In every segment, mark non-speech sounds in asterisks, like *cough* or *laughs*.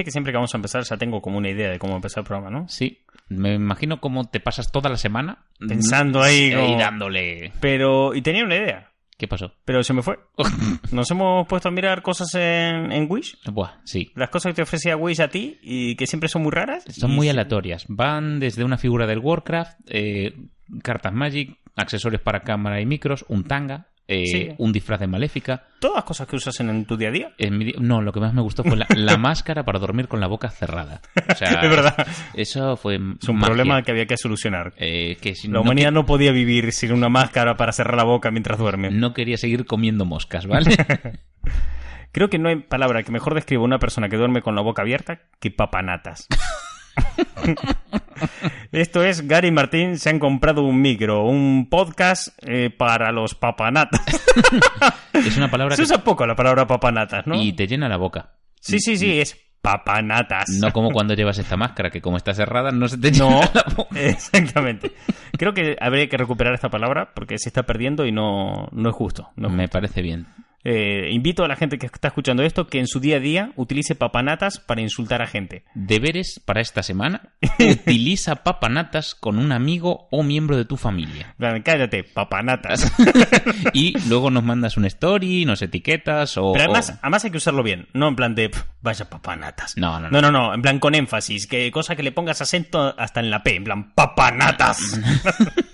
Viste que siempre que vamos a empezar ya tengo como una idea de cómo empezar el programa, ¿no? Sí, me imagino cómo te pasas toda la semana Pensando ahí y dándole. Pero, y tenía una idea, ¿Qué pasó? pero se me fue. *laughs* Nos hemos puesto a mirar cosas en, en Wish, Buah, sí. las cosas que te ofrecía Wish a ti y que siempre son muy raras. Son y muy aleatorias. Van desde una figura del Warcraft, eh, cartas Magic, accesorios para cámara y micros, un tanga, eh, Sí. un disfraz de maléfica. Todas cosas que usas en, en tu día a día. En mi di- no, lo que más me gustó fue la, la *laughs* máscara para dormir con la boca cerrada. O sea, Es verdad. Eso fue Es un magia. problema que había que solucionar. Eh, que si La no, humanidad no podía vivir sin una máscara para cerrar la boca mientras duerme. no quería seguir comiendo moscas, ¿vale? *laughs* Creo que no hay palabra que mejor describa a una persona que duerme con la boca abierta que papanatas. *laughs* *laughs* Esto es, Gary y Martín se han comprado un micro, un podcast eh, para los papanatas. *laughs* es una palabra Se que... usa poco la palabra papanatas, ¿no? Y te llena la boca. Sí, sí, sí, es papanatas. No como cuando llevas esta máscara, que como está cerrada no se te llena No, la boca. *laughs* exactamente. Creo que habría que recuperar esta palabra porque se está perdiendo y no, no es justo. no es Me parece bien. Eh, invito a la gente que está escuchando esto que en su día a día utilice papanatas para insultar a gente. Deberes para esta semana. *laughs* Utiliza papanatas con un amigo o miembro de tu familia. Cállate, papanatas. *laughs* Y luego nos mandas un story, nos etiquetas o... Pero además, o- además hay que usarlo bien, no en plan de "Pf, vaya papanatas. No, no, no, no. no, no, en plan con énfasis, que cosa que le pongas acento hasta en la P, en plan papanatas.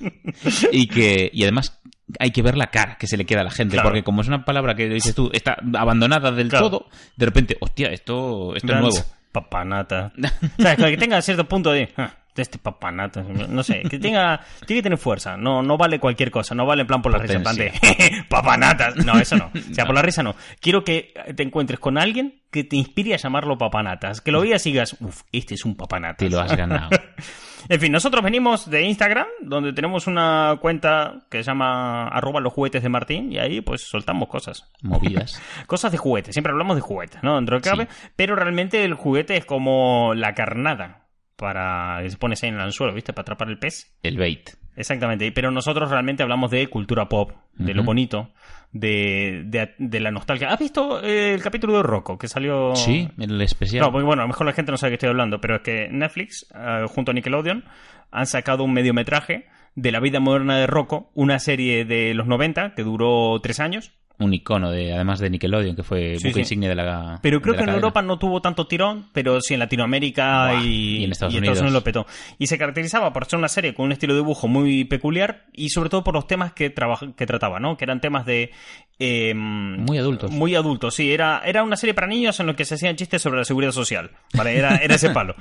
*laughs* y que y además hay que ver la cara que se le queda a la gente Claro. porque como es una palabra que dices tú está abandonada del Claro. todo de repente hostia esto esto es nuevo Papanata. ¿Sabes? Que tenga cierto punto de. "Ah, de este papanata. No sé, que tenga. Tiene que tener fuerza. No, no vale cualquier cosa. No vale en plan por la risa. En plan de. *laughs* papanatas. No, eso no. O sea, *laughs* por la risa no. Quiero que te encuentres con alguien que te inspire a llamarlo papanatas. Que lo veas y digas, uff, este es un papanatas. te lo has ganado *laughs* En fin, nosotros venimos de Instagram, donde tenemos una cuenta que se llama arroba los juguetes de Martín, y ahí pues soltamos cosas. movidas Cosas de juguetes, siempre hablamos de juguetes, ¿no? Dentro de cabe, pero realmente el juguete es como la carnada para que se pones ahí en el anzuelo, ¿viste? Para atrapar el pez. el bait Exactamente, pero nosotros realmente hablamos de cultura pop, de lo bonito, de, de, de la nostalgia. ¿Has visto eh, el capítulo de Rocco que salió? sí el especial No, porque bueno, a lo mejor la gente no sabe de qué estoy hablando, pero es que Netflix, eh, junto a Nickelodeon, han sacado un mediometraje de la vida moderna de Rocco, una serie de los 90 que duró tres años. Un icono de además de Nickelodeon que fue Sí, buque sí. insignia de la Pero creo que en cadena. Europa no tuvo tanto tirón, pero sí en Latinoamérica y, y en Estados y Unidos. lo petó. Y se caracterizaba por ser una serie con un estilo de dibujo muy peculiar y sobre todo por los temas que, trabaja- que trataba, ¿no? Que eran temas de... eh, Muy adultos. Muy adultos, sí. Era, era una serie para niños en lo que se hacían chistes sobre la seguridad social. ¿vale? Era, era ese palo.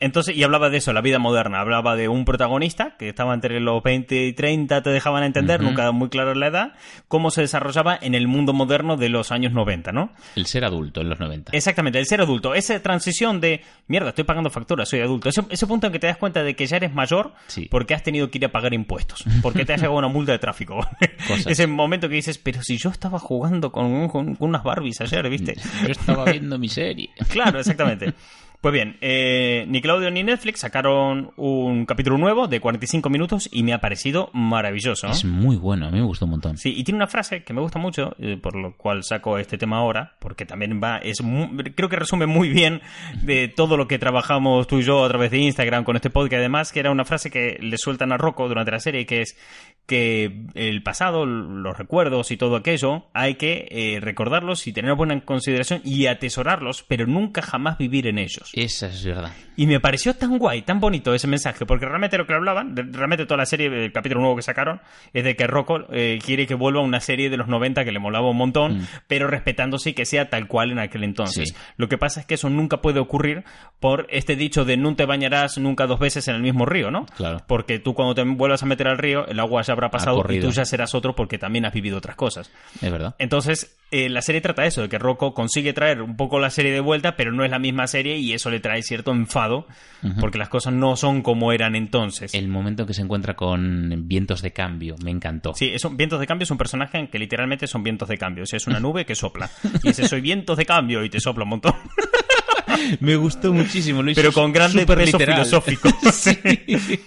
Entonces, y hablaba de eso, la vida moderna. Hablaba de un protagonista que estaba entre los 20 y 30, te dejaban entender, Ujú. nunca muy clara la edad, cómo se desarrollaba en el mundo moderno de los años 90, ¿no? el ser adulto en los 90 Exactamente, el ser adulto. Esa transición de, mierda, estoy pagando facturas, soy adulto. Ese, ese punto en que te das cuenta de que ya eres mayor Sí. porque has tenido que ir a pagar impuestos. Porque te has *laughs* llegado una multa de tráfico. Ese momento que dices, pero si yo estaba jugando con, con- con unas Barbies ayer, ¿viste? *laughs* yo estaba viendo mi serie Claro, exactamente. *laughs* Pues bien, eh, Nickelodeon y Netflix sacaron un capítulo nuevo de 45 minutos y me ha parecido maravilloso. ¿no? es muy bueno a mí me gustó un montón Sí, y tiene una frase que me gusta mucho, eh, por lo cual saco este tema ahora, porque también va, es mu- creo que resume muy bien de todo lo que trabajamos tú y yo a través de Instagram con este podcast y demás, que era una frase que le sueltan a Rocco durante la serie, que es que el pasado, los recuerdos y todo aquello, hay que eh, recordarlos y tenerlos buena en consideración y atesorarlos, pero nunca jamás vivir en ellos. Esa es verdad Y me pareció tan guay, tan bonito ese mensaje, porque realmente lo que hablaban, realmente toda la serie, el capítulo nuevo que sacaron, es de que Rocco eh, quiere que vuelva una serie de los 90 que le molaba un montón, Mm. pero respetándose y que sea tal cual en aquel entonces. Sí. Lo que pasa es que eso nunca puede ocurrir por este dicho de no te bañarás nunca dos veces en el mismo río, ¿no? Claro. Porque tú cuando te vuelvas a meter al río, el agua ya habrá pasado y tú ya serás otro porque también has vivido otras cosas. es verdad Entonces, eh, la serie trata eso, de que Rocco consigue traer un poco la serie de vuelta, pero no es la misma serie y eso le trae cierto enfado, porque las cosas no son como eran entonces. el momento que se encuentra con vientos de cambio me encantó Sí, es un, Vientos de Cambio es un personaje en que literalmente son vientos de cambio. O sea, es una nube que sopla. Y dice, soy vientos de cambio y te sopla un montón. *laughs* *laughs* Me gustó muchísimo. Lo Pero con grandes súper peso literal. filosófico. *laughs* Sí. *laughs*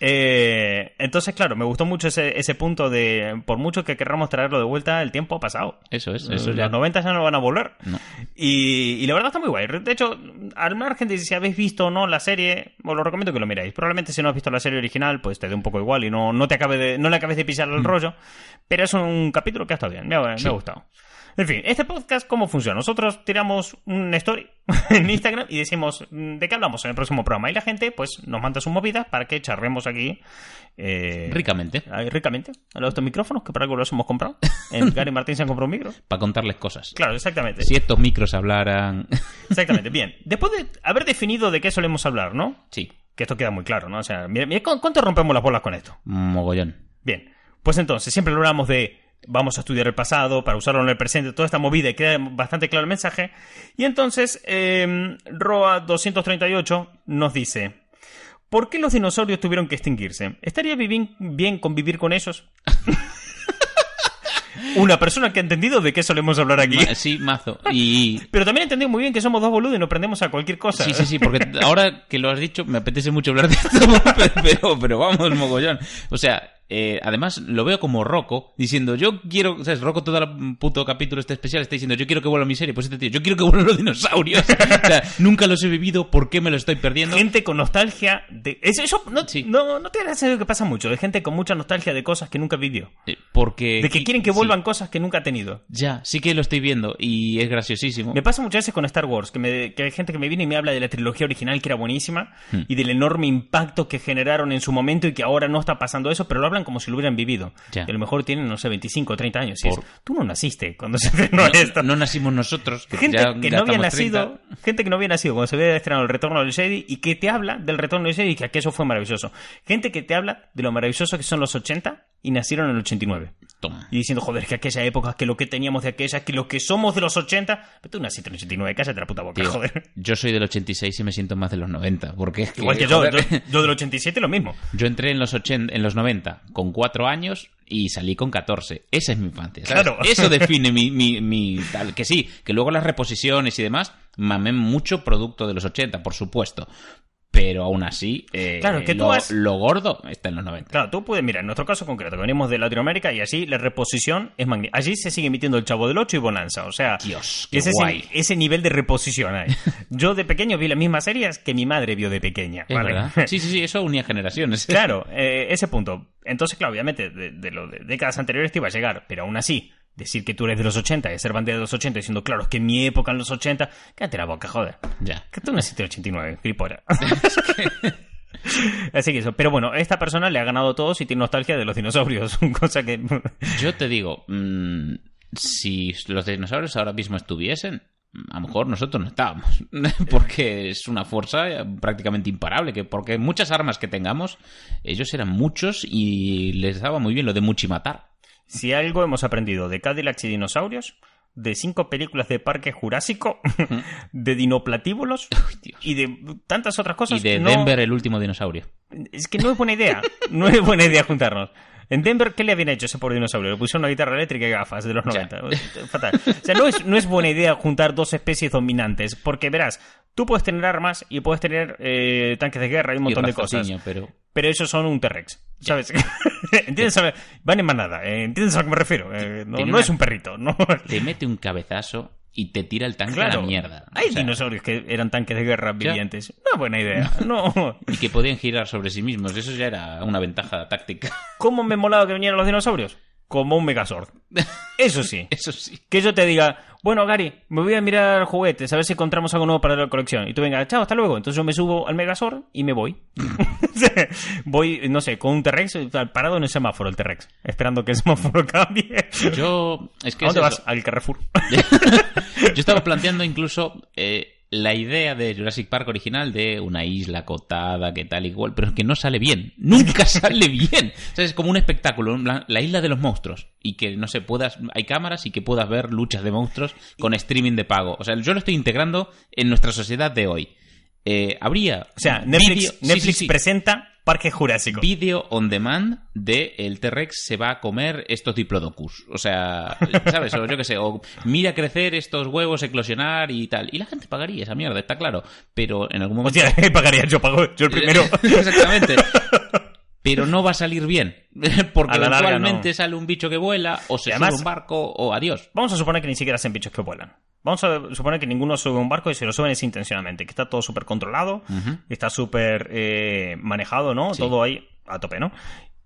Eh, entonces, claro, me gustó mucho ese, ese punto de, por mucho que querramos traerlo de vuelta, el tiempo ha pasado. Eso es, eso Los ya. 90 ya no van a volver. No. Y, y la verdad está muy guay. De hecho, al margen de si habéis visto o no la serie, os lo recomiendo que lo miráis. Probablemente si no has visto la serie original, pues te dé un poco igual y no, no te acabe de, no le acabes de pisar el rollo. Pero es un capítulo que ha estado bien, me ha, me ha Mm. Sí. gustado. En fin, este podcast, ¿cómo funciona? Nosotros tiramos un story *laughs* en Instagram y decimos mm, de qué hablamos en el próximo programa. Y la gente, pues, nos manda sus movidas para que charremos aquí. eh, Ricamente. ahí, ricamente. A los estos micrófonos, que para algo los hemos comprado. *laughs* En Gary Martín se han comprado un micro. Para contarles cosas. Claro, exactamente. Si estos micros hablaran. *laughs* Exactamente, bien. Después de haber definido de qué solemos hablar, ¿no? sí, Que esto queda muy claro, ¿no? O sea, mira, mira cu- cuánto rompemos las bolas con esto. mogollón. Bien, pues entonces, siempre hablamos de vamos a estudiar el pasado para usarlo en el presente, toda esta movida y queda bastante claro el mensaje. Y entonces, eh, Roa 238 nos dice... ¿Por qué los dinosaurios tuvieron que extinguirse? ¿Estaría bien convivir con ellos? *laughs* Una persona que ha entendido de qué solemos hablar aquí. Sí, mazo. Y. *laughs* Pero también entendí muy bien que somos dos boludos y nos prendemos a cualquier cosa. Sí, sí, sí, porque ahora que lo has dicho, me apetece mucho hablar de esto, *laughs* pero, pero vamos, mogollón. O sea, eh, además lo veo como Rocco diciendo, yo quiero, ¿sabes? Rocco todo el puto capítulo este especial está diciendo, yo quiero que vuelva mi serie, pues este tío, yo quiero que vuelvan los dinosaurios. *laughs* o sea, nunca los he vivido, ¿por qué me lo estoy perdiendo? Gente con nostalgia de... Eso, eso no, Sí. no, no te da que pasa mucho. De gente con mucha nostalgia de cosas que nunca vivió. Eh, Porque... De que quieren que sí, vuelvan cosas que nunca ha tenido. ya, sí que lo estoy viendo y es graciosísimo. Me pasa muchas veces con Star Wars, que, me- que hay gente que me viene y me habla de la trilogía original, que era buenísima, Hmm. y del enorme impacto que generaron en su momento y que ahora no está pasando eso, pero lo hablan como si lo hubieran vivido. Ya. Y a lo mejor tienen, no sé, 25 o 30 años. Y es, Por- tú no naciste cuando se estrenó esto. No, no nacimos nosotros, que gente ya que no había nacido, 30. gente que no había nacido cuando se había estrenado el retorno del Jedi y que te habla del retorno del Jedi y que aquello fue maravilloso. Gente que te habla de lo maravilloso que son los 80 y nacieron en el 89. Toma. Y diciendo, joder, que aquella época, que lo que teníamos de aquella, que lo que somos de los 80. Pero tú naciste en el 89, cállate la puta boca, Tío, joder. yo soy del 86 y me siento más de los 90, porque es que, Igual que yo, joder, yo, yo del 87 lo mismo. Yo entré en los 80, en los 90 con 4 años y salí con 14. Esa es mi infancia. ¿sabes? Claro. Eso *laughs* define mi, mi, mi tal. Que sí, que luego las reposiciones y demás mamé mucho producto de los 80, por supuesto. Pero aún así, eh, Claro, que tú lo, has- lo gordo está en los 90. Claro, tú puedes, mira, en nuestro caso concreto, que venimos de Latinoamérica y así la reposición es magnífica. Allí se sigue emitiendo el Chavo del 8 y Bonanza, o sea, Dios, qué ese, guay. Ese, nivel de reposición hay. *laughs* Yo de pequeño vi las mismas series que mi madre vio de pequeña, Es ¿vale? verdad. Sí, sí, sí, eso unía generaciones. *laughs* Claro, *laughs* eh, ese punto. Entonces, claro, obviamente, de, de lo de décadas anteriores te iba a llegar, pero aún así, decir que tú eres de los 80 y ser bandera de los 80 diciendo, claro, es que en mi época en los 80, cállate la boca, joder. Ya. Que tú naciste en el 89, gripora. *laughs* Así que eso. Pero bueno, esta persona le ha ganado a todos y tiene nostalgia de los dinosaurios. *laughs* Cosa que. Yo te digo, mm, si los dinosaurios ahora mismo estuviesen, a lo mejor nosotros no estábamos. *laughs* porque es una fuerza prácticamente imparable. Que porque muchas armas que tengamos, ellos eran muchos y les daba muy bien lo de muchimatar. Si algo hemos aprendido de Cadillacs y dinosaurios, de cinco películas de Parque Jurásico, *laughs* de dinoplatíbulos *laughs* y de tantas otras cosas. Y de no- Denver, el último dinosaurio. Es que no es buena idea. No es buena idea juntarnos. En Denver, ¿qué le habían hecho a ese pobre dinosaurio? Le pusieron una guitarra eléctrica y gafas de los Ya. 90. *laughs* Fatal. O sea, no es, no es buena idea juntar dos especies dominantes. Porque verás, tú puedes tener armas y puedes tener eh, tanques de guerra y un montón y de cosas. pero Pero esos son un T-Rex. ¿Sabes? *laughs* ¿Entiendes? Van en manada. eh, ¿Entiendes a lo que me refiero? Eh, no, Tiene no una- es un perrito. *laughs* No. te mete un cabezazo y te tira el tanque a Claro. la mierda. Hay O sea, dinosaurios que eran tanques de guerra vivientes. Es buena idea. *laughs* No. y que podían girar sobre sí mismos. Eso ya era una ventaja táctica. ¿Cómo me molaba que vinieran los dinosaurios? Como un Megazord. Eso sí. *laughs* Eso sí. Que yo te diga, bueno, Gary, me voy a mirar juguetes, a ver si encontramos algo nuevo para la colección. Y tú venga, chao, hasta luego. Entonces yo me subo al Megazord y me voy. *laughs* voy, no sé, con un T-Rex parado en el semáforo, el T-Rex, esperando que el semáforo *laughs* cambie. Yo. Es que ¿A es dónde vas? Al Carrefour. Yo estaba planteando incluso eh, la idea de Jurassic Park original de una isla acotada, que tal igual, pero es que no sale bien. *laughs* Nunca sale bien. O sea, es como un espectáculo, plan, la isla de los monstruos. Y que, no sé, puedas, hay cámaras y que puedas ver luchas de monstruos con streaming de pago. O sea, yo lo estoy integrando en nuestra sociedad de hoy. Eh, habría. O sea, Netflix, sí, Netflix sí, sí. presenta Parque Jurásico. Video on demand de el T-Rex se va a comer estos diplodocus. O sea, ¿sabes? O yo qué sé, o mira crecer estos huevos, eclosionar y tal. Y la gente pagaría esa mierda, está claro. Pero en algún momento... Hostia, *laughs* pagaría, yo pago, yo el primero. *laughs* Exactamente. Pero no va a salir bien. *laughs* Porque A la larga, eventualmente no. sale un bicho que vuela, o se además- sube un barco, o adiós. Vamos a suponer que ni siquiera hacen bichos que vuelan. Vamos a suponer que ninguno sube un barco y se lo suben es intencionalmente, que está todo súper controlado, está súper eh, manejado, ¿no? Sí. Todo ahí a tope, ¿no?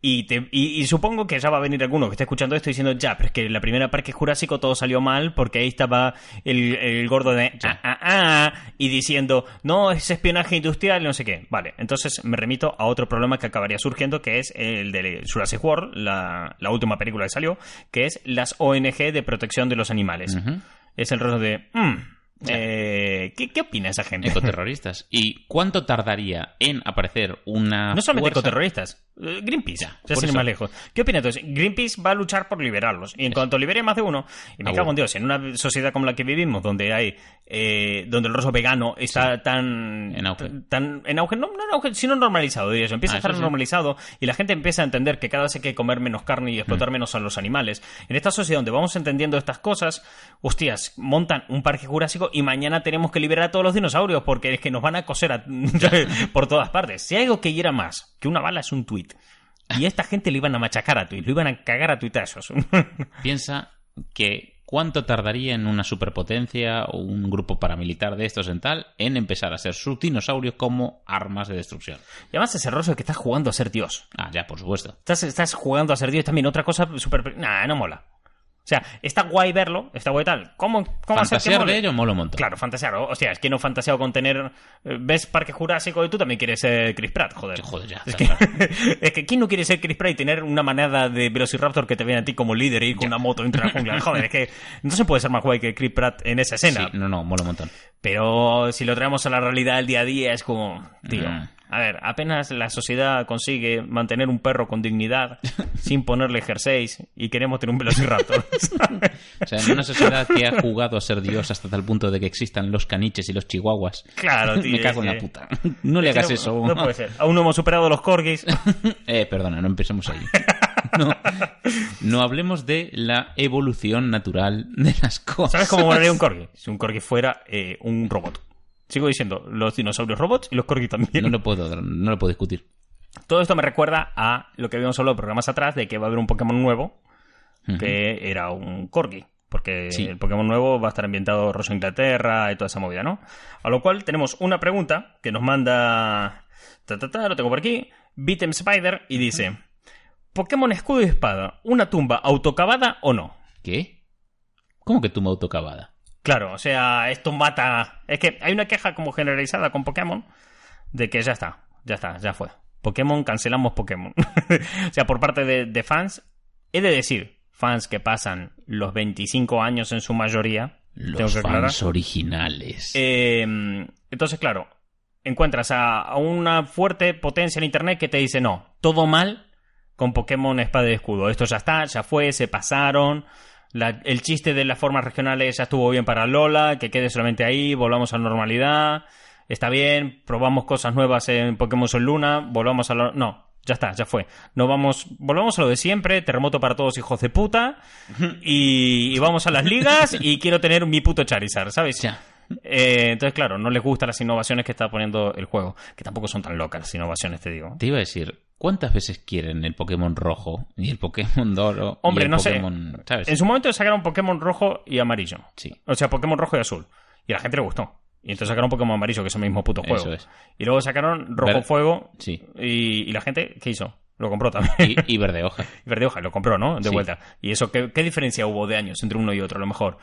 Y, te- y- y supongo que ya va a venir alguno que esté escuchando esto diciendo, ya, pero es que en la primera Parque Jurásico todo salió mal porque ahí estaba el, el gordo de... "Ah, ah, ah", y diciendo, no, es espionaje industrial y no sé qué. Vale, entonces me remito a otro problema que acabaría surgiendo, que es el de Jurassic World, la, la última película que salió, que es las ONG de protección de los animales. Es el rostro de... "Mm, eh, ¿qué, ¿Qué opina esa gente? Ecoterroristas. ¿Y cuánto tardaría en aparecer una No solamente fuerza- ecoterroristas, Greenpeace, Ya, ya sin ir más lejos. ¿Qué opina entonces? Greenpeace va a luchar por liberarlos. Y en cuanto libere más de uno, y me Ah, cago en. Dios, en una sociedad como la que vivimos, donde hay eh, donde el rostro vegano está tan En auge. tan en auge, no, no en auge, sino normalizado, diría yo. Empieza Ah, a estar sí. normalizado y la gente empieza a entender que cada vez hay que comer menos carne y explotar Mm. menos a los animales. En esta sociedad donde vamos entendiendo estas cosas, hostias, montan un parque jurásico y mañana tenemos que liberar a todos los dinosaurios porque es que nos van a coser a- *laughs* por todas partes. Si hay algo que hiera más que una bala es un tuit. Y a esta gente le iban a machacar a tuit, lo iban a cagar a tuitazos. *laughs* Piensa que cuánto tardaría en una superpotencia o un grupo paramilitar de estos en tal en empezar a ser sus dinosaurios como armas de destrucción. y además ese rostro que estás jugando a ser Dios. Ah, ya, por supuesto. Estás, estás jugando a ser Dios también. Otra cosa súper... Nah, no mola. O sea, está guay verlo, está guay tal. ¿Cómo, cómo hacer que Fantasear de ello mola un montón. Claro, fantasear. O sea, es que no fantaseado con tener... eh, ¿Ves Parque Jurásico y tú también quieres ser Chris Pratt? Joder. Joder, ya, Es que, claro. *laughs* es que ¿quién no quiere ser Chris Pratt y tener una manada de Velociraptor que te viene a ti como líder y con una moto entre la jungla? Joder, es que no se puede ser más guay que Chris Pratt en esa escena. Sí, no, no, mola un montón. Pero si lo traemos a la realidad del día a día es como, tío, Mm. A ver, apenas la sociedad consigue mantener un perro con dignidad *laughs* sin ponerle jerseys y queremos tener un velociraptor. *laughs* O sea, en una sociedad que ha jugado a ser Dios hasta tal punto de que existan los caniches y los chihuahuas. claro, tío. *laughs* Me cago en la puta. No le hagas no- eso. No puede ser. Aún no hemos superado los corgis. Eh, perdona, no empecemos ahí. No, no hablemos de la evolución natural de las cosas. ¿Sabes cómo molaría un corgi? Si un corgi fuera eh, un robot. Sigo diciendo, los dinosaurios robots y los corgi también. No lo puedo, no lo puedo discutir. Todo esto me recuerda a lo que habíamos hablado programas atrás de que va a haber un Pokémon nuevo que era un corgi. Porque Sí. el Pokémon nuevo va a estar ambientado Rosa Inglaterra y toda esa movida, ¿no? A lo cual tenemos una pregunta que nos manda. Ta, ta, ta, lo tengo por aquí. Beatem Spider y dice: ¿Pokémon escudo y espada, una tumba autocavada o no? ¿Qué? ¿Cómo que tumba autocavada? Claro, o sea, esto mata. Es que hay una queja como generalizada con Pokémon de que ya está, ya está, ya fue. Pokémon, cancelamos Pokémon. *laughs* o sea, por parte de, de fans, he de decir, fans que pasan los 25 años en su mayoría, tengo Los que aclarar. fans originales. Eh, entonces, claro, encuentras a, a una fuerte potencia en internet que te dice, no, todo mal con Pokémon Espada y Escudo. Esto ya está, ya fue, se pasaron. La- el chiste de las formas regionales ya estuvo bien para Lola, que quede solamente ahí, volvamos a la normalidad. Está bien, probamos cosas nuevas en Pokémon Sol Luna, volvamos a lo... No, ya está, ya fue. No vamos, volvamos a lo de siempre, terremoto para todos hijos de puta, y, y vamos a las ligas y *laughs* quiero tener mi puto Charizard, ¿sabes? Ya. Eh, entonces, claro, no les gustan las innovaciones que está poniendo el juego, que tampoco son tan locas las innovaciones, te digo. Te iba a decir, ¿cuántas veces quieren el Pokémon rojo y el Pokémon dorado? y Hombre, el no Pokémon, sé. ¿sabes? En su momento sacaron Pokémon rojo y amarillo. Sí. O sea, Pokémon rojo y azul. Y a la gente le gustó. Y entonces sacaron Pokémon amarillo, que es el mismo puto juego. Eso es. Y luego sacaron rojo Ver- fuego. Sí. Y, y la gente, ¿qué hizo? Lo compró también. Y, y verde hoja. *laughs* Y verde hoja, lo compró, ¿no? De Sí. vuelta. ¿Y eso qué, qué diferencia hubo de años entre uno y otro? A lo mejor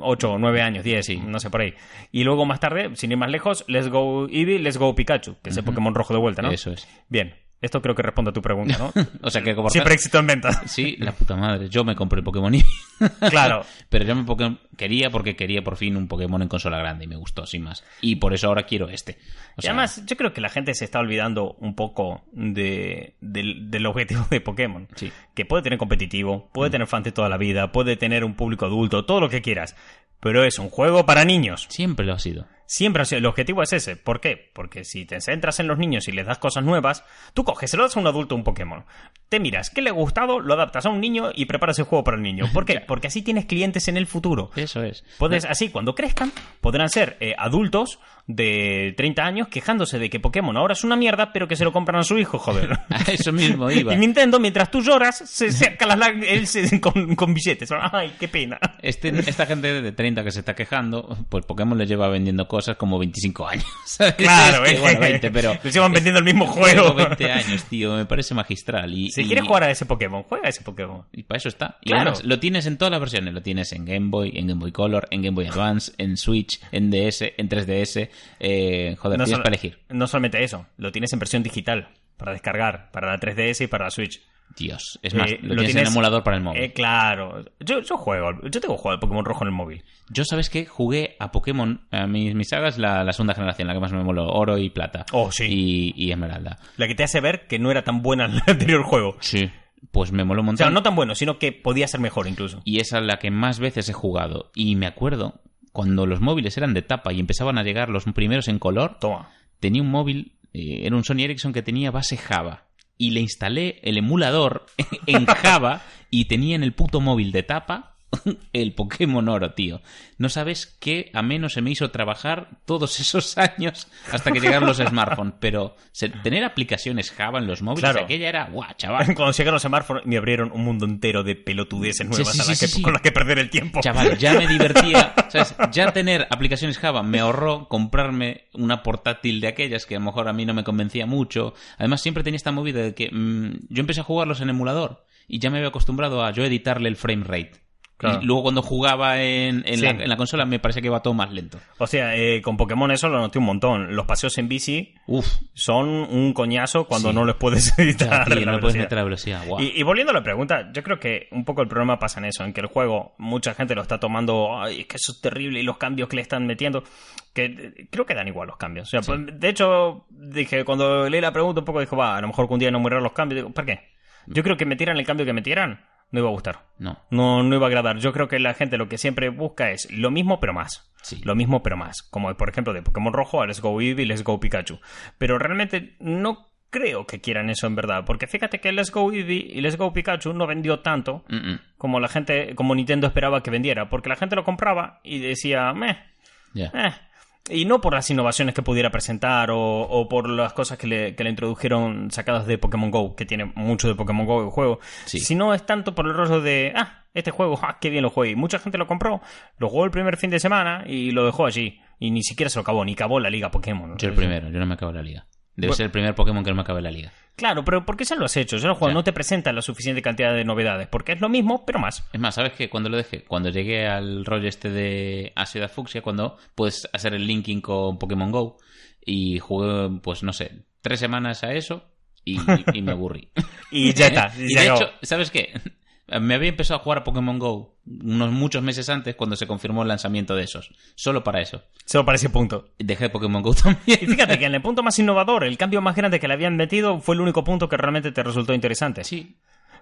8, 9 años, 10, Sí. no sé por ahí. Y luego más tarde, sin ir más lejos, Let's Go Eevee, Let's Go Pikachu, que es el Pokémon rojo de vuelta, ¿no? Eso es. Bien, esto creo que responde a tu pregunta, ¿no? *laughs* O sea que como Siempre éxito en ventas. Sí, la puta madre. Yo me compré el Pokémon Eevee. *laughs* Claro. Pero yo me Pokémon- quería porque quería por fin un Pokémon en consola grande y me gustó, sin más. Y por eso ahora quiero este. O Y además, yo creo que la gente se está olvidando un poco de, del, del objetivo de Pokémon. Sí. Que puede tener competitivo, puede tener fans de toda la vida, puede tener un público adulto, todo lo que quieras. Pero es un juego para niños. siempre lo ha sido. Siempre ha sido- el objetivo es ese. ¿Por qué? Porque si te centras en los niños y les das cosas nuevas, tú coges, se lo das a un adulto un Pokémon. Te miras, ¿qué le ha gustado? Lo adaptas a un niño y preparas el juego para el niño. ¿Por qué? *laughs* Porque así tienes clientes en el futuro. Eso es. Puedes, así, cuando crezcan, podrán ser eh, adultos de 30 años quejándose de que Pokémon ahora es una mierda, pero que se lo compran a su hijo, joder. *laughs* A eso mismo iba. Y Nintendo, mientras tú lloras, se saca las él se- *laughs* con, con billetes. Ay, qué pena. Este, esta gente de 30 que se está quejando, pues Pokémon le lleva vendiendo cosas como 25 años. *laughs* Claro, Es que, eh. bueno, 20, pero... Les llevan vendiendo el mismo juego. Juego 20 años, tío, me parece magistral. Y, Si y- quieres jugar a ese Pokémon, juega a ese Pokémon. Y para eso está. Y Claro. además, lo tienes en todas las versiones. Lo tienes en Game Boy, en Game Boy Color, en Game Boy Advance, en Switch, en DS, en 3DS. Eh, joder, No, tienes para elegir. no solamente eso, lo tienes en versión digital para descargar, para la 3DS y para la Switch. Dios, es más, Eh, lo, tienes, en emulador para el móvil. Eh, claro. Yo, yo juego, yo tengo jugado al Pokémon rojo en el móvil. Yo, ¿sabes qué? Jugué a Pokémon, a mis, mis sagas, la, la segunda generación, la que más me moló, oro y plata. Oh, sí. Y, y esmeralda. La que te hace ver que no era tan buena el *laughs* anterior juego. Sí. Pues me moló un O montón. sea, no tan bueno, sino que podía ser mejor incluso. Y esa es la que más veces he jugado. Y me acuerdo, cuando los móviles eran de tapa y empezaban a llegar los primeros en color, Toma. tenía un móvil, eh, era un Sony Ericsson que tenía base Java. Y le instalé el emulador *laughs* en Java y tenía en el puto móvil de tapa *laughs* el Pokémon Oro, tío. No sabes qué a menos se me hizo trabajar todos esos *laughs* años hasta que llegaron los smartphones. Pero tener aplicaciones Java en los móviles, Claro. aquella era, guau, chaval. *laughs* Cuando llegaron los smartphones me abrieron un mundo entero de pelotudeces nuevas sí, a las sí, que- con las que perder el tiempo. Chaval, ya me divertía. ¿sabes? Ya tener aplicaciones Java me ahorró comprarme una portátil de aquellas que a lo mejor a mí no me convencía mucho. Además, siempre tenía esta movida de que mm, yo empecé a jugarlos en emulador y ya me había acostumbrado a yo editarle el frame rate. Claro. Y luego cuando jugaba en, en Sí. la, en la consola me parecía que iba todo más lento. O sea, eh, con Pokémon eso lo noté un montón. Los paseos en bici Uf, son un coñazo cuando Sí. no les puedes *laughs* editar. ya, tío, la no puedes meter la velocidad. Y, y volviendo a la pregunta, yo creo que un poco el problema pasa en eso, en que el juego, mucha gente lo está tomando, ay, es que eso es terrible y los cambios que le están metiendo, que eh, creo que dan igual los cambios. O sea, Sí. pues, de hecho, dije, cuando leí la pregunta un poco, dijo, va, a lo mejor que un día no mueran los cambios. Digo, ¿por qué? Yo creo que metieran el cambio que metieran, no iba a gustar. No. No, no iba a agradar. Yo creo que la gente lo que siempre busca es lo mismo, pero más. Sí. Lo mismo, pero más. Como por ejemplo de Pokémon Rojo a Let's Go Eevee y Let's Go Pikachu. Pero realmente no creo que quieran eso en verdad. Porque fíjate que Let's Go Eevee y Let's Go Pikachu no vendió tanto Mm, mm. como la gente, como Nintendo esperaba que vendiera. Porque la gente lo compraba y decía, meh, Ya. eh. Y no por las innovaciones que pudiera presentar o, o por las cosas que le, que le introdujeron sacadas de Pokémon Go, que tiene mucho de Pokémon Go el juego, Sí. sino es tanto por el rollo de, ah, este juego, ah, qué bien lo jugué. Y mucha gente lo compró, lo jugó el primer fin de semana y lo dejó allí. Y ni siquiera se lo acabó, ni acabó la liga Pokémon. Yo el primero, yo no me acabo la liga. Debe Bueno. ser el primer Pokémon que no me acabe la liga. Claro, pero ¿por qué ya lo has hecho? Ya lo juego, Ya. no te presenta la suficiente cantidad de novedades, porque es lo mismo, pero más. Es más, ¿sabes qué? Cuando lo dejé, cuando llegué al rollo este de Ácido Fucsia, cuando puedes hacer el linking con Pokémon Go, y jugué, pues no sé, tres semanas a eso y, y me aburrí. *laughs* Y ya está. *laughs* y se de hecho, ¿sabes qué? Me había empezado a jugar a Pokémon Go unos muchos meses antes cuando se confirmó el lanzamiento de esos. Solo para eso. Solo para ese punto. Dejé Pokémon Go *laughs* también. Y fíjate que en el punto más innovador, el cambio más grande que le habían metido fue el único punto que realmente te resultó interesante. Sí.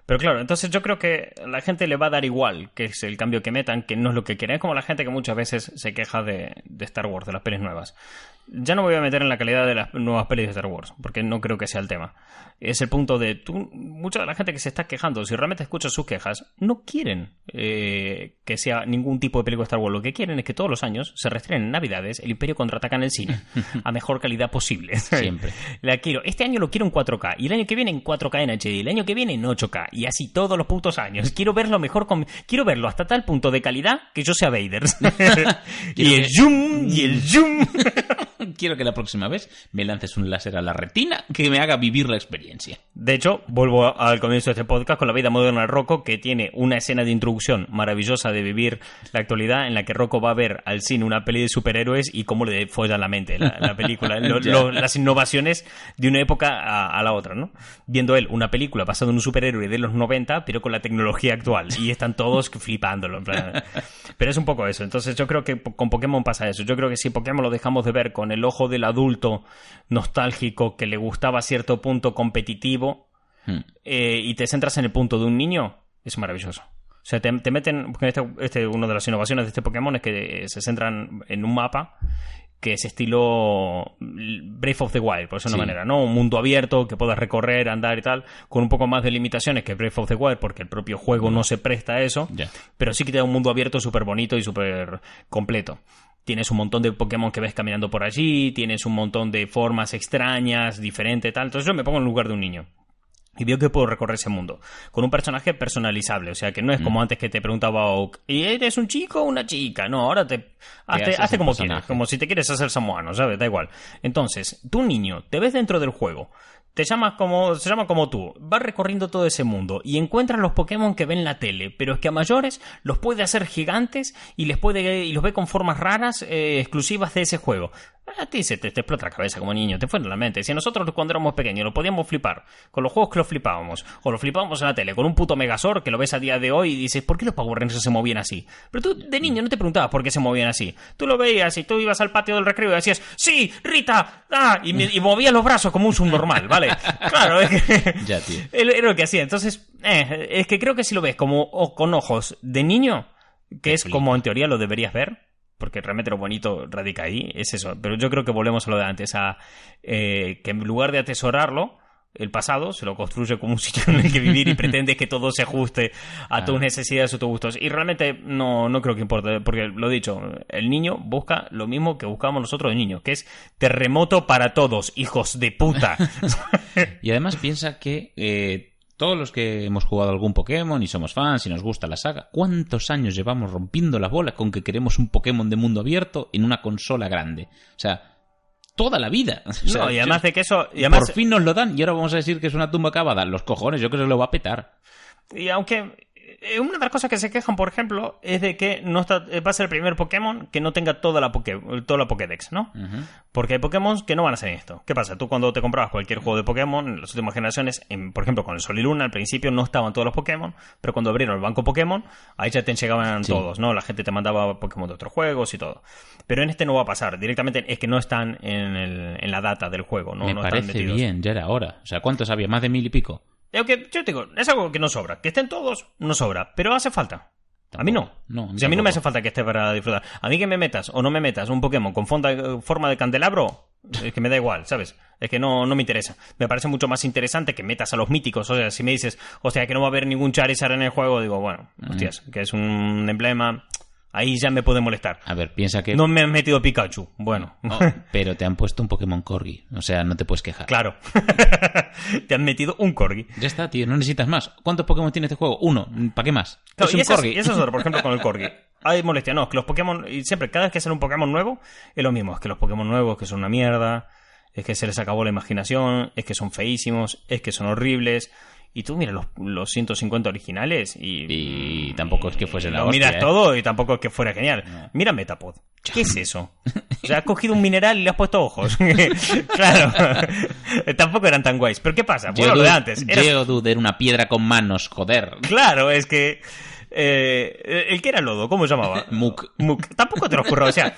Pero claro, entonces yo creo que a la gente le va a dar igual que es el cambio que metan, que no es lo que quieren. Es como la gente que muchas veces se queja de, de Star Wars, de las pelis nuevas. Ya no me voy a meter en la calidad de las nuevas pelis de Star Wars, porque no creo que sea el tema. Es el punto de tú, mucha de la gente que se está quejando, si realmente escuchas sus quejas, no quieren eh, que sea ningún tipo de película de Star Wars. Lo que quieren es que todos los años se restrenen en Navidades el Imperio contraataca en el cine *laughs* a mejor calidad posible. Siempre. La quiero. Este año lo quiero en 4K. Y el año que viene en 4K en HD. Y el año que viene en 8K. Y así todos los putos años. Quiero verlo mejor con... Quiero verlo hasta tal punto de calidad que yo sea Vader. *laughs* y el que- zoom, y el zoom. Quiero que la próxima vez me lances un láser a la retina que me haga vivir la experiencia. De hecho, vuelvo al comienzo de este podcast con la vida moderna de Rocco, que tiene una escena de introducción maravillosa de vivir la actualidad en la que Rocco va a ver al cine una peli de superhéroes y cómo le folla la mente la, la película, *laughs* Lo- Ya. lo- las innovaciones de una época a, a la otra, ¿no? Viendo él una película basada en un superhéroe de los 90, pero con la tecnología actual y están todos *laughs* flipándolo. en plan. Pero es un poco eso. Entonces yo creo que con Pokémon pasa eso. Yo creo que si Pokémon lo dejamos de ver con el ojo del adulto nostálgico que le gustaba a cierto punto competitivo, Hmm. eh, y te centras en el punto de un niño, es maravilloso. O sea, te, te meten, porque este, este, una de las innovaciones de este Pokémon es que se centran en un mapa que es estilo Brave of the Wild, por eso de una Sí. manera, ¿no? Un mundo abierto que puedas recorrer, andar y tal, con un poco más de limitaciones que Brave of the Wild, porque el propio juego no se presta a eso, pero sí que te da un mundo abierto súper bonito y súper completo. Tienes un montón de Pokémon que ves caminando por allí, tienes un montón de formas extrañas, diferentes, tal. Entonces yo me pongo en lugar de un niño. Y veo que puedo recorrer ese mundo. Con un personaje personalizable. O sea, que no es Mm. como antes que te preguntaba Oak, ¿y eres un chico o una chica? No, ahora te... Hazte, como personaje. quieres. Como si te quieres hacer samoano, ¿sabes? Da igual. Entonces, tú niño, te ves dentro del juego. Te llamas como, se llama como tú, vas recorriendo todo ese mundo y encuentras los Pokémon que ven en la tele, pero es que a mayores los puede hacer gigantes y les puede y los ve con formas raras eh, exclusivas de ese juego. A ti se te, explota la cabeza como niño, te fue en la mente. Si nosotros cuando éramos pequeños lo podíamos flipar con los juegos que los flipábamos, o lo flipábamos en la tele, con un puto Megazord que lo ves a día de hoy y dices, ¿por qué los Power Rangers se movían así? Pero tú de niño no te preguntabas por qué se movían así. Tú lo veías y tú ibas al patio del recreo y decías, ¡Sí, Rita! ¡Ah! Y, y movías los brazos como un subnormal, ¿vale? Claro, es que... *laughs* Ya, tío. Era lo que hacía. Entonces, eh, es que creo que si lo ves como o con ojos de niño, que es como en teoría lo deberías ver, porque realmente lo bonito radica ahí, es eso. Pero yo creo que volvemos a lo de antes, a eh, que en lugar de atesorarlo, el pasado se lo construye como un sitio en el que vivir y *laughs* pretende que todo se ajuste a tus necesidades o tus gustos. Y realmente no, no creo que importe, porque lo he dicho, el niño busca lo mismo que buscamos nosotros de niños, que es terremoto para todos, hijos de puta. *laughs* Y además piensa que eh, todos los que hemos jugado algún Pokémon y somos fans y nos gusta la saga, ¿cuántos años llevamos rompiendo las bolas con que queremos un Pokémon de mundo abierto en una consola grande? O sea, toda la vida. *laughs* O sea, No, y además yo- de que eso. Y además, Por fin nos lo dan y ahora vamos a decir que es una tumba acabada. Los cojones, yo creo que se lo va a petar. Y aunque una de las cosas que se quejan, por ejemplo, es de que no está, eh, va a ser el primer Pokémon que no tenga toda la, Poké, toda la Pokédex, ¿no? Porque hay Pokémon que no van a ser esto. ¿Qué pasa? Tú cuando te comprabas cualquier juego de Pokémon, en las últimas generaciones, en- por ejemplo con el Sol y Luna, al principio no estaban todos los Pokémon, pero cuando abrieron el banco Pokémon, ahí ya te llegaban Sí. todos, ¿no? La gente te mandaba Pokémon de otros juegos y todo. Pero en este no va a pasar. Directamente es que no están en, el- en la data del juego, ¿no? Me no están parece metidos. bien, ya era hora. O sea, ¿cuántos había? ¿Más de mil y pico? Aunque yo te digo, es algo que no sobra. Que estén todos, no sobra. Pero hace falta. A mí no. No, a mí a mí no me hace falta que esté para disfrutar. A mí que me metas o no me metas un Pokémon con fonda- forma de candelabro, es que me da igual, ¿sabes? Es que no, no me interesa. Me parece mucho más interesante que metas a los míticos. O sea, si me dices, o sea, que no va a haber ningún Charizard en el juego, digo, bueno, hostias, que es un emblema, ahí ya me puede molestar. A ver, piensa que... No me han metido Pikachu. Bueno, Oh, *laughs* pero te han puesto un Pokémon Corgi. O sea, no te puedes quejar. claro. *laughs* Te han metido un Corgi. Ya está, tío, no necesitas más. ¿Cuántos Pokémon tiene este juego? Uno. ¿Para qué más? Claro, es y un es, Corgi. y eso es otro, por ejemplo, con el *laughs* Corgi. Hay molestia, no, es que los Pokémon, y siempre, cada vez que sale un Pokémon nuevo, es lo mismo, es que los Pokémon nuevos que son una mierda, es que se les acabó la imaginación, es que son feísimos, es que son horribles, y tú miras los, los 150 originales y... Y tampoco es que fuese la lo hostia, miras ¿eh? todo y tampoco es que fuera genial. Mira Metapod. ¿Qué es eso? *laughs* O sea, has cogido un mineral y le has puesto ojos. *laughs* claro. *laughs* tampoco eran tan guays. Pero ¿qué pasa? Bueno, lo de antes. Era- Geodude era una piedra con manos, joder. Claro, es que. eh, el que era lodo, ¿cómo se llamaba? Muk. Muk. Tampoco te lo ocurrió. O sea,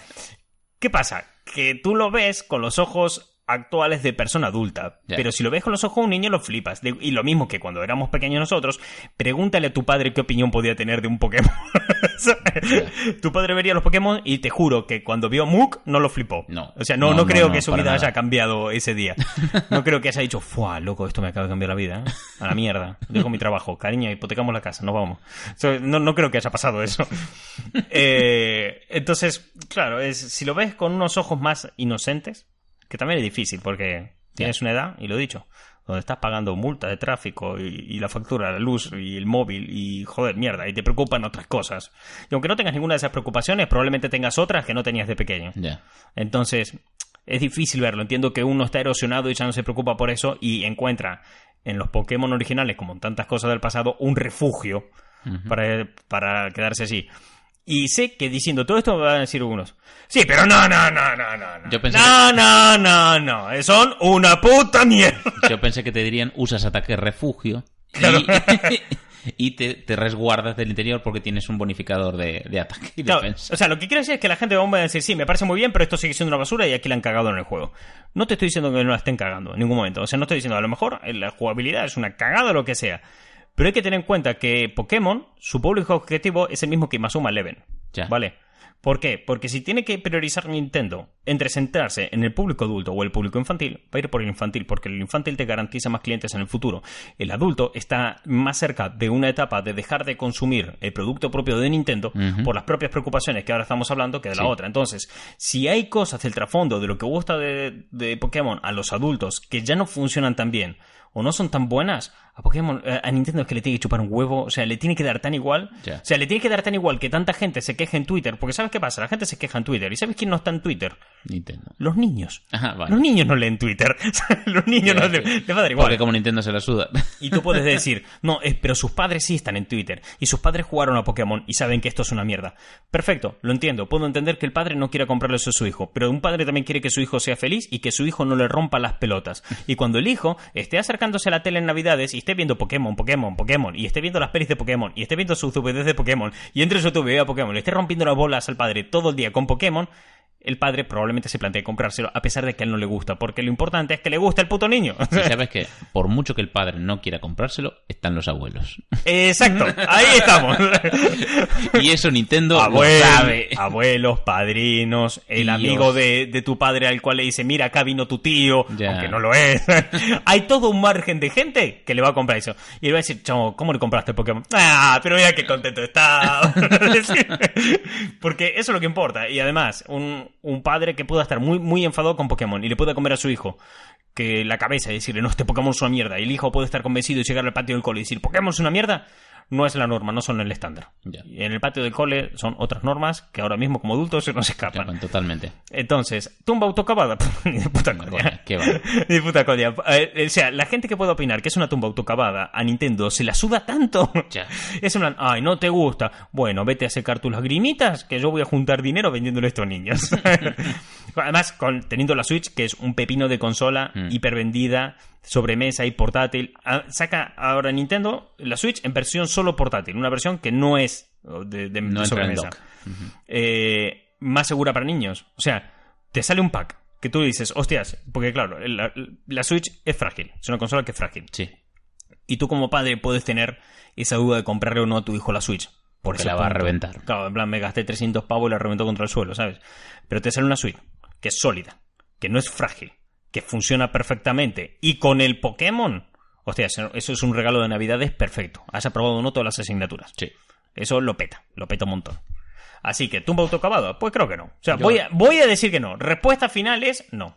¿qué pasa? Que tú lo ves con los ojos actuales de persona adulta. Pero si lo ves con los ojos de un niño, lo flipas. De- y lo mismo que cuando éramos pequeños nosotros, pregúntale a tu padre qué opinión podía tener de un Pokémon. *laughs* tu padre vería los Pokémon y te juro que cuando vio Muk no lo flipó. No. O sea, no, No, creo no, que su vida nada. haya cambiado ese día. No creo que haya dicho, ¡fuah, loco, esto me acaba de cambiar la vida! ¿eh? A la mierda. Dejo mi trabajo. Cariño, hipotecamos la casa, nos vamos. O sea, no, no creo que haya pasado eso. *laughs* Eh, entonces, claro, es, si lo ves con unos ojos más inocentes, que también es difícil porque tienes una edad, y lo he dicho, donde estás pagando multa de tráfico y, y la factura, la luz y el móvil y joder, mierda, y te preocupan otras cosas. Y aunque no tengas ninguna de esas preocupaciones, probablemente tengas otras que no tenías de pequeño. Entonces, es difícil verlo. Entiendo que uno está erosionado y ya no se preocupa por eso y encuentra en los Pokémon originales, como en tantas cosas del pasado, un refugio para, para quedarse así. Y sé que diciendo todo esto me van a decir unos. Sí, pero no, no, no, no, no. no. Yo pensé no, no, no, no. eh, Son una puta mierda. *laughs* Yo pensé que te dirían usas ataque refugio y, Claro. *laughs* y te, te resguardas del interior porque tienes un bonificador de, de ataque y Claro, defensa. o sea, lo que quiero decir es que la gente va a decir, sí, me parece muy bien, pero esto sigue siendo una basura y aquí la han cagado en el juego. No te estoy diciendo que no la estén cagando en ningún momento. O sea, no estoy diciendo, a lo mejor eh, la jugabilidad es una cagada o lo que sea. Pero hay que tener en cuenta que Pokémon, su público objetivo es el mismo que Inazuma Eleven. Ya. ¿Vale? ¿Por qué? Porque si tiene que priorizar Nintendo entre centrarse en el público adulto o el público infantil, va a ir por el infantil, porque el infantil te garantiza más clientes en el futuro. El adulto está más cerca de una etapa de dejar de consumir el producto propio de Nintendo por las propias preocupaciones que ahora estamos hablando que de la otra. Entonces, si hay cosas del trasfondo de lo que gusta de, de Pokémon a los adultos que ya no funcionan tan bien o no son tan buenas, a Pokémon, eh, a Nintendo es que le tiene que chupar un huevo, o sea, le tiene que dar tan igual, o sea, le tiene que dar tan igual que tanta gente se queje en Twitter, porque ¿sabes qué pasa? La gente se queja en Twitter, ¿y sabes quién no está en Twitter? Nintendo. Los niños. Ajá, vale. Los niños no leen Twitter. *laughs* Los niños no Ya, le, sí. les va a dar igual. Porque como Nintendo se la suda. Y tú puedes *laughs* decir, no, eh, pero sus padres sí están en Twitter. Y sus padres jugaron a Pokémon y saben que esto es una mierda. Perfecto, lo entiendo. Puedo entender que el padre no quiera comprarle eso a su hijo. Pero un padre también quiere que su hijo sea feliz y que su hijo no le rompa las pelotas. Y cuando el hijo esté acercándose a la tele en Navidades y esté viendo Pokémon, Pokémon, Pokémon, y esté viendo las pelis de Pokémon, y esté viendo sus DVDs de Pokémon, y entre su TV a Pokémon, le esté rompiendo las bolas al padre todo el día con Pokémon, el padre probablemente se plantee comprárselo a pesar de que a él no le gusta. Porque lo importante es que le guste el puto niño. Y *laughs* sabes que por mucho que el padre no quiera comprárselo, están los abuelos. Exacto, ahí estamos. *laughs* Y eso Nintendo lo Abuelos, sabe. abuelos, padrinos, el amigo de, de tu padre al cual le dice, mira, acá vino tu tío, Ya. aunque no lo es. *laughs* Hay todo un margen de gente que le va a comprar eso. Y le va a decir, chamo, ¿cómo le compraste el Pokémon? Ah, pero mira qué contento está. Porque eso es lo que importa. Y además, un, un padre que pueda estar muy, muy enfadado con Pokémon y le pueda comer a su hijo que la cabeza y decirle, no, este Pokémon es una mierda. Y el hijo puede estar convencido y llegar al patio del cole y decir, Pokémon es una mierda. No es la norma, no son el estándar. En el patio del cole son otras normas que ahora mismo como adultos se nos escapan. Totalmente. Entonces, tumba autocavada. *laughs* *laughs* Ni de puta coña. Qué va. Ni de puta coña. O sea, la gente que puede opinar que es una tumba autocavada a Nintendo se la suda tanto. Ya. *laughs* Es en plan, ay, no te gusta. Bueno, vete a secar tus lagrimitas que yo voy a juntar dinero vendiéndole a estos niños. Además, con, teniendo la Switch, que es un pepino de consola Mm. hipervendida, sobremesa y portátil. Ah, Saca ahora Nintendo la Switch en versión solo portátil. Una versión que no es oh, de, de- No sobremesa. Eh, más segura para niños. O sea, te sale un pack que tú dices, hostias, porque claro, la, la Switch es frágil. Es una consola que es frágil. Sí. Y tú como padre puedes tener esa duda de comprarle o no a tu hijo la Switch. Por Que ese la va a reventar. Claro, en plan, me gasté 300 pavos y la reventó contra el suelo, ¿sabes? Pero te sale una Switch que es sólida, que no es frágil, que funciona perfectamente. Y con el Pokémon, hostia, eso eso es un regalo de Navidades perfecto. Has aprobado o no todas las asignaturas. Sí. Eso lo peta, lo peta un montón. Así que, ¿tumba autocavada? Pues creo que no. O sea, Yo- voy a, voy a decir que no. Respuesta final es no.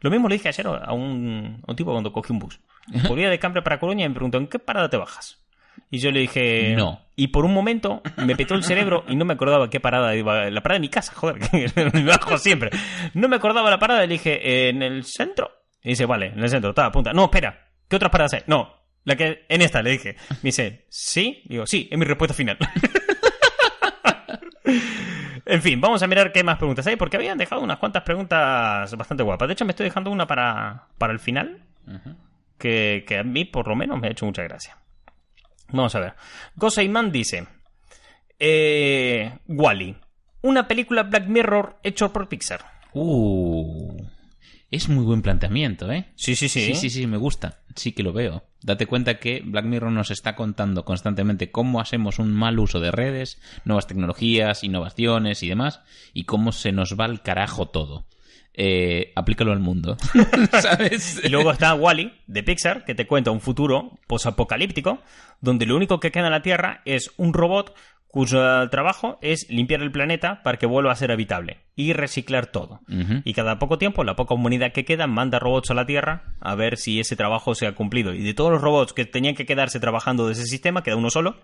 Lo mismo le dije ayer a un, a un tipo cuando cogí un bus. Volvía de Cambre para Coruña y me preguntó, ¿en qué parada te bajas? Y yo le dije... No. Y por un momento me petó el cerebro y no me acordaba qué parada iba. La parada de mi casa, joder, *laughs* que me bajo siempre. No me acordaba la parada y le dije, ¿en el centro? Y dice, vale, en el centro, está, apunta. No, espera, ¿qué otras paradas hay? No, la que, en esta, le dije. Me dice, ¿sí? Digo, sí, es mi respuesta final. *laughs* En fin, vamos a mirar qué más preguntas hay, porque habían dejado unas cuantas preguntas bastante guapas. De hecho, me estoy dejando una para, para el final, que, que a mí por lo menos me ha hecho mucha gracia. Vamos a ver. Goseiman dice: eh, Wally, una película Black Mirror hecho por Pixar. Uh. Es muy buen planteamiento, ¿eh? Sí, sí, sí. Sí, sí, sí, me gusta. Sí que lo veo. Date cuenta que Black Mirror nos está contando constantemente cómo hacemos un mal uso de redes, nuevas tecnologías, innovaciones y demás, y cómo se nos va al carajo todo. Eh, aplícalo al mundo. *laughs* ¿Sabes? Y luego está Wally, de Pixar, que te cuenta un futuro posapocalíptico, donde lo único que queda en la Tierra es un robot cuyo trabajo es limpiar el planeta para que vuelva a ser habitable y reciclar todo. Y cada poco tiempo, la poca humanidad que queda manda robots a la Tierra a ver si ese trabajo se ha cumplido. Y de todos los robots que tenían que quedarse trabajando de ese sistema, queda uno solo,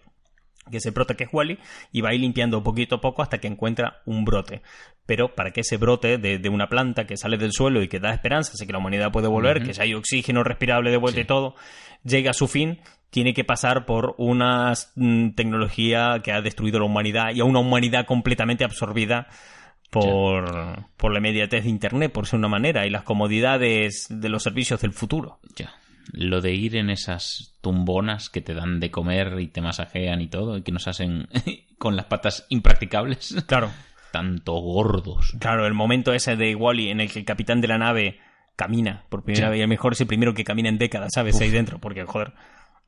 que es el prota que es Wally, y va a ir limpiando poquito a poco hasta que encuentra un brote. Pero para que ese brote de, de una planta que sale del suelo y que da esperanza de que la humanidad puede volver, que ya hay oxígeno respirable de vuelta y todo, llegue a su fin, tiene que pasar por una mm, tecnología que ha destruido la humanidad y a una humanidad completamente absorbida por, por la inmediatez de Internet, por ser una manera, y las comodidades de los servicios del futuro. Ya. Lo de ir en esas tumbonas que te dan de comer y te masajean y todo, y que nos hacen *laughs* con las patas impracticables. Claro. Tanto gordos. Claro, el momento ese de Wally en el que el capitán de la nave camina por primera Sí. vez. Y a lo mejor es el primero que camina en décadas, ¿sabes? Ahí dentro. Porque, joder,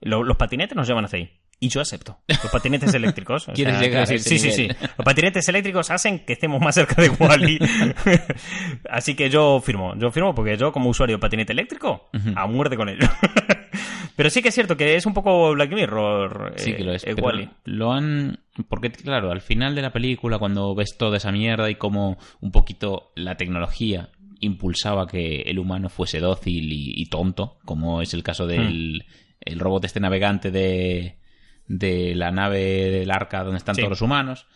lo- los patinetes nos llevan hacia ahí. Y yo acepto. Los patinetes eléctricos. o *laughs* ¿Quieres sea, llegar a ese sí, sí, nivel? sí. Los patinetes eléctricos hacen que estemos más cerca de Wally. *laughs* Así que yo firmo. Yo firmo porque yo, como usuario de patinete eléctrico, a muerte con ello. *laughs* Pero sí que es cierto que es un poco Black Mirror. Sí eh, que lo es. eh, pero. Lo han. Porque, claro, al final de la película, cuando ves toda esa mierda y cómo un poquito la tecnología impulsaba que el humano fuese dócil y, y tonto, como es el caso del el robot este navegante de, de la nave del arca donde están Sí. todos los humanos,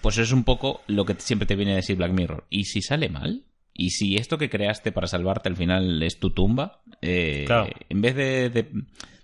pues es un poco lo que siempre te viene a decir Black Mirror. ¿Y si sale mal? ¿Y si esto que creaste para salvarte al final es tu tumba? Eh, Claro. En vez de, de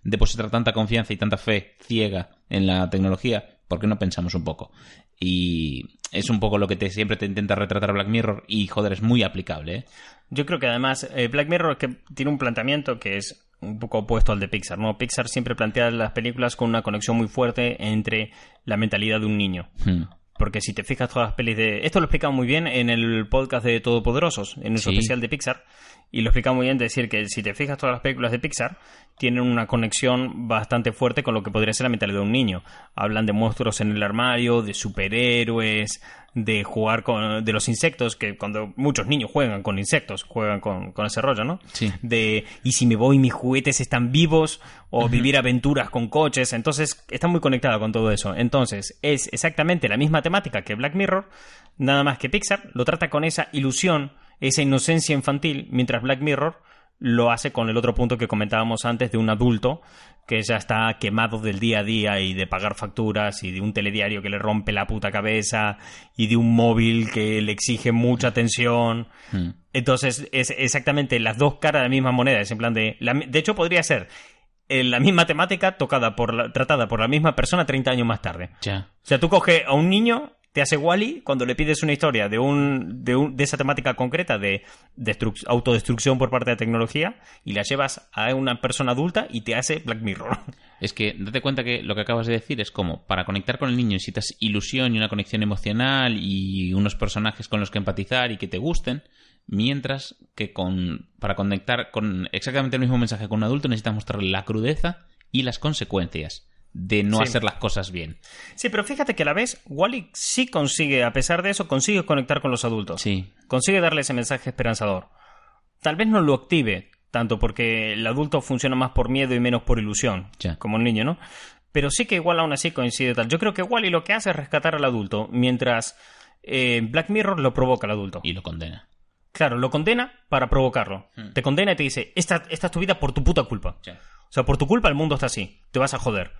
depositar tanta confianza y tanta fe ciega en la tecnología, ¿por qué no pensamos un poco? Y es un poco lo que te, siempre te intenta retratar Black Mirror y, joder, es muy aplicable, ¿eh? Yo creo que además eh, Black Mirror que tiene un planteamiento que es un poco opuesto al de Pixar, ¿no? Pixar siempre plantea las películas con una conexión muy fuerte entre la mentalidad de un niño. Hmm. Porque si te fijas todas las pelis de... Esto lo explicaba muy bien en el podcast de Todopoderosos, en nuestro Sí. especial de Pixar. Y lo explicaba muy bien decir que si te fijas todas las películas de Pixar tienen una conexión bastante fuerte con lo que podría ser la mentalidad de un niño. Hablan de monstruos en el armario, de superhéroes, de jugar con... de los insectos, que cuando muchos niños juegan con insectos, juegan con, con ese rollo, ¿no? Sí. de y si me voy mis juguetes están vivos o vivir aventuras con coches entonces está muy conectada con todo eso entonces es exactamente la misma temática que Black Mirror nada más que Pixar lo trata con esa ilusión esa inocencia infantil mientras Black Mirror lo hace con el otro punto que comentábamos antes de un adulto que ya está quemado del día a día y de pagar facturas y de un telediario que le rompe la puta cabeza y de un móvil que le exige mucha atención Hmm. entonces, es exactamente las dos caras de la misma moneda. Es en plan de. la de hecho, podría ser eh, la misma temática tocada por la- tratada por la misma persona 30 años más tarde. Ya. O sea, tú coges a un niño, te hace Wally cuando le pides una historia de un, de, un- de esa temática concreta de destru- autodestrucción por parte de la tecnología y la llevas a una persona adulta y te hace Black Mirror. Es que date cuenta que lo que acabas de decir es como para conectar con el niño necesitas ilusión y una conexión emocional y unos personajes con los que empatizar y que te gusten, mientras que con para conectar con exactamente el mismo mensaje con un adulto necesitas mostrarle la crudeza y las consecuencias de no Sí. hacer las cosas bien. Sí, pero fíjate que a la vez Wally sí consigue, a pesar de eso, consigue conectar con los adultos. Sí. consigue darle ese mensaje esperanzador. Tal vez no lo active tanto porque el adulto funciona más por miedo y menos por ilusión, Ya. como el niño, ¿no? Pero sí que igual aún así coincide tal. Yo creo que Wally lo que hace es rescatar al adulto, mientras eh, Black Mirror lo provoca al adulto. Y lo condena. Claro, lo condena para provocarlo. Hmm. Te condena y te dice, esta, esta es tu vida por tu puta culpa. Ya. O sea, por tu culpa el mundo está así. Te vas a joder.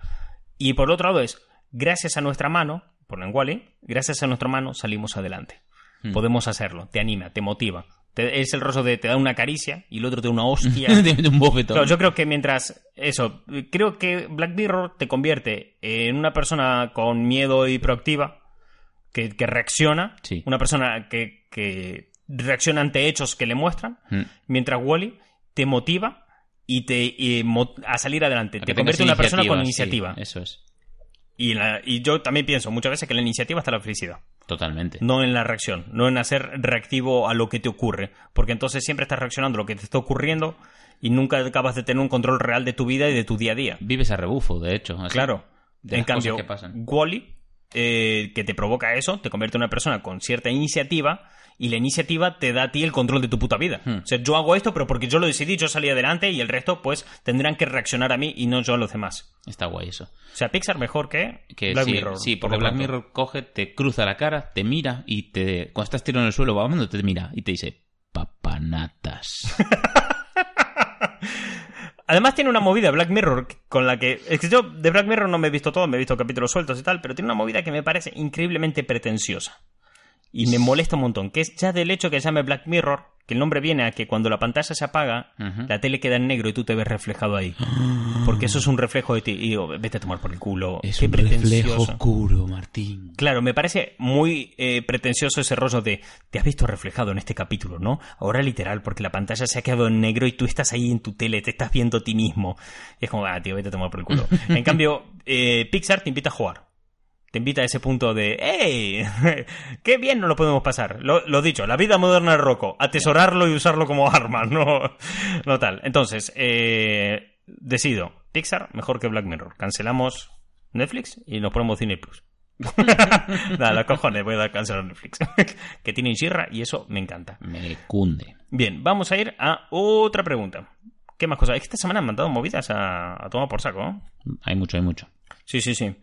Y por otro lado es, gracias a nuestra mano, por Wally, gracias a nuestra mano salimos adelante. Hmm. Podemos hacerlo. Te anima, te motiva. Te- es el rostro de te da una caricia y el otro te da una hostia. *laughs* Un bofetón. Claro, yo creo que mientras eso, creo que Black Mirror te convierte en una persona con miedo y proactiva, que, que reacciona, Sí. una persona que, que reacciona ante hechos que le muestran, Mm. mientras Wally te motiva y te y a salir adelante, A te convierte en una persona con iniciativa, sí, eso es. Y, la- y yo también pienso muchas veces que en la iniciativa está la felicidad, Totalmente. no en la reacción, no en hacer reactivo a lo que te ocurre, porque entonces siempre estás reaccionando a lo que te está ocurriendo y nunca acabas de tener un control real de tu vida y de tu día a día. Vives a rebufo, de hecho. así. Claro. de en cambio. Wally, eh, que te provoca eso, te convierte en una persona con cierta iniciativa y la iniciativa te da a ti el control de tu puta vida. Hmm. O sea, yo hago esto, pero porque yo lo decidí, yo salí adelante y el resto, pues, tendrán que reaccionar a mí y no yo a los demás. Está guay eso. O sea, Pixar mejor que, Que Black sí, Mirror. sí, por porque lo Black. Mirror coge, te cruza la cara, te mira y te. Cuando estás tirado en el suelo, vamos, te mira y te dice: Papanatas. *laughs* Además tiene una movida Black Mirror con la que... Es que yo de Black Mirror no me he visto todo, me he visto capítulos sueltos y tal, pero tiene una movida que me parece increíblemente pretenciosa. Y me molesta un montón, que es ya del hecho que se llame Black Mirror, que el nombre viene a que cuando la pantalla se apaga, la tele queda en negro y tú te ves reflejado ahí. *gasps* Porque eso es un reflejo de ti. Y digo, vete a tomar por el culo. es Qué un pretencioso. reflejo oscuro, Martín. Claro, me parece muy eh, pretencioso ese rollo de te has visto reflejado en este capítulo, ¿no? Ahora literal, porque la pantalla se ha quedado en negro y tú estás ahí en tu tele, te estás viendo a ti mismo. Y es como, ah, tío, vete a tomar por el culo. *laughs* en cambio, eh, Pixar te invita a jugar. Te invita a ese punto de, ¡Ey! *laughs* ¡Qué bien nos lo podemos pasar! Lo, lo dicho, la vida moderna del Rocco. Atesorarlo y usarlo como arma, *laughs* no, no tal. Entonces, eh, decido, Pixar mejor que Black Mirror. Cancelamos Netflix y nos ponemos Cine Plus. *laughs* Nada, los cojones, voy a a Netflix. que tienen chirra y eso me encanta. Me cunde. Bien, vamos a ir a otra pregunta. ¿Qué más cosas? Es que esta semana han mandado movidas a, a tomar por saco. ¿no? Hay mucho, hay mucho. Sí, sí, sí.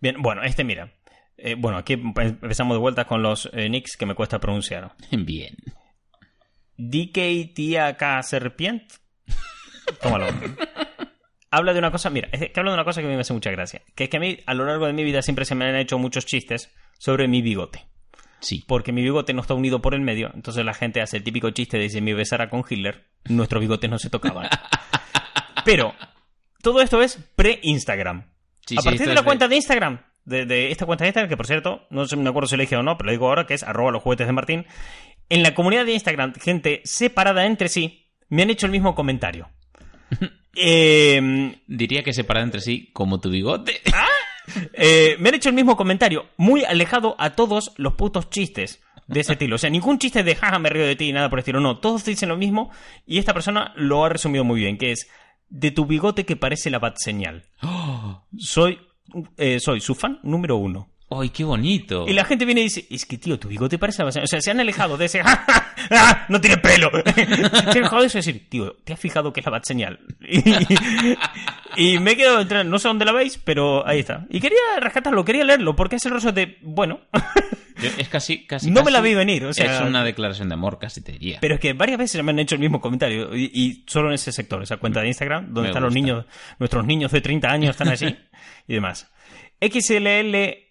Bien, bueno, este mira. Eh, bueno, aquí empezamos de vuelta con los eh, nicks que me cuesta pronunciar. *laughs* Bien. DK Tía K Serpient. Tómalo. *laughs* habla de una cosa, mira, es que habla de una cosa que a mí me hace mucha gracia. Que es que a mí, a lo largo de mi vida, siempre se me han hecho muchos chistes sobre mi bigote. Sí. Porque mi bigote no está unido por el medio, entonces la gente hace el típico chiste de si me besara con Hitler, nuestros bigotes no se tocaban. *laughs* Pero, todo esto es pre-Instagram. Sí, a sí, partir de la es cuenta de Instagram, de, de esta cuenta de Instagram, que por cierto, no me acuerdo si lo dije o no, pero lo digo ahora, que es arroba los juguetes de Martín, en la comunidad de Instagram, gente separada entre sí, me han hecho el mismo comentario. *laughs* Eh, Diría que separado entre sí como tu bigote. *laughs* eh, me han hecho el mismo comentario, muy alejado a todos los putos chistes de ese estilo. O sea, ningún chiste de jaja, me río de ti y nada por el estilo. No, todos dicen lo mismo y esta persona lo ha resumido muy bien, que es de tu bigote que parece la bat señal. ¡Oh! *gasps* Soy, eh, soy su fan número uno. ¡Ay, qué bonito! Y la gente viene y dice, es que tío, tu bigote parece. O sea, se han alejado de ese, ¡Ja, ja, ja! no tiene pelo. se han alejado de eso y decir, tío, ¿te has fijado que es la bat señal? *laughs* Y, y me he quedado entre, no sé dónde la veis, pero ahí está. Y quería rescatarlo, quería leerlo, porque es el rostro de, bueno, Yo- es casi, casi. *laughs* No me la vi venir, o sea- Es una declaración de amor, casi te diría. pero es que varias veces me han hecho el mismo comentario, y, y solo en ese sector, esa cuenta de Instagram, donde Me están los niños, nuestros niños de 30 años están así, *laughs* y demás.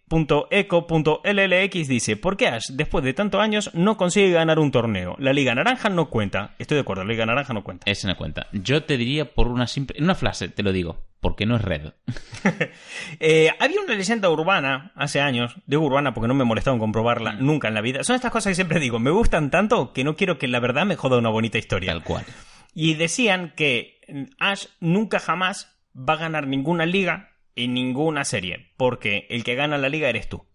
XLL.eco.llx dice, ¿por qué Ash, después de tantos años, no consigue ganar un torneo? La Liga Naranja no cuenta. Estoy de acuerdo, la Liga Naranja no cuenta. Es una cuenta. Yo te diría por una simple. En una frase te lo digo. Porque no es red. *laughs* Eh, había una leyenda urbana hace años, digo urbana porque no me he molestado en comprobarla nunca en la vida. Son estas cosas que siempre digo, me gustan tanto que no quiero que la verdad me joda una bonita historia. Tal cual. Y decían que Ash nunca jamás va a ganar ninguna liga en ninguna serie, porque el que gana la liga eres tú.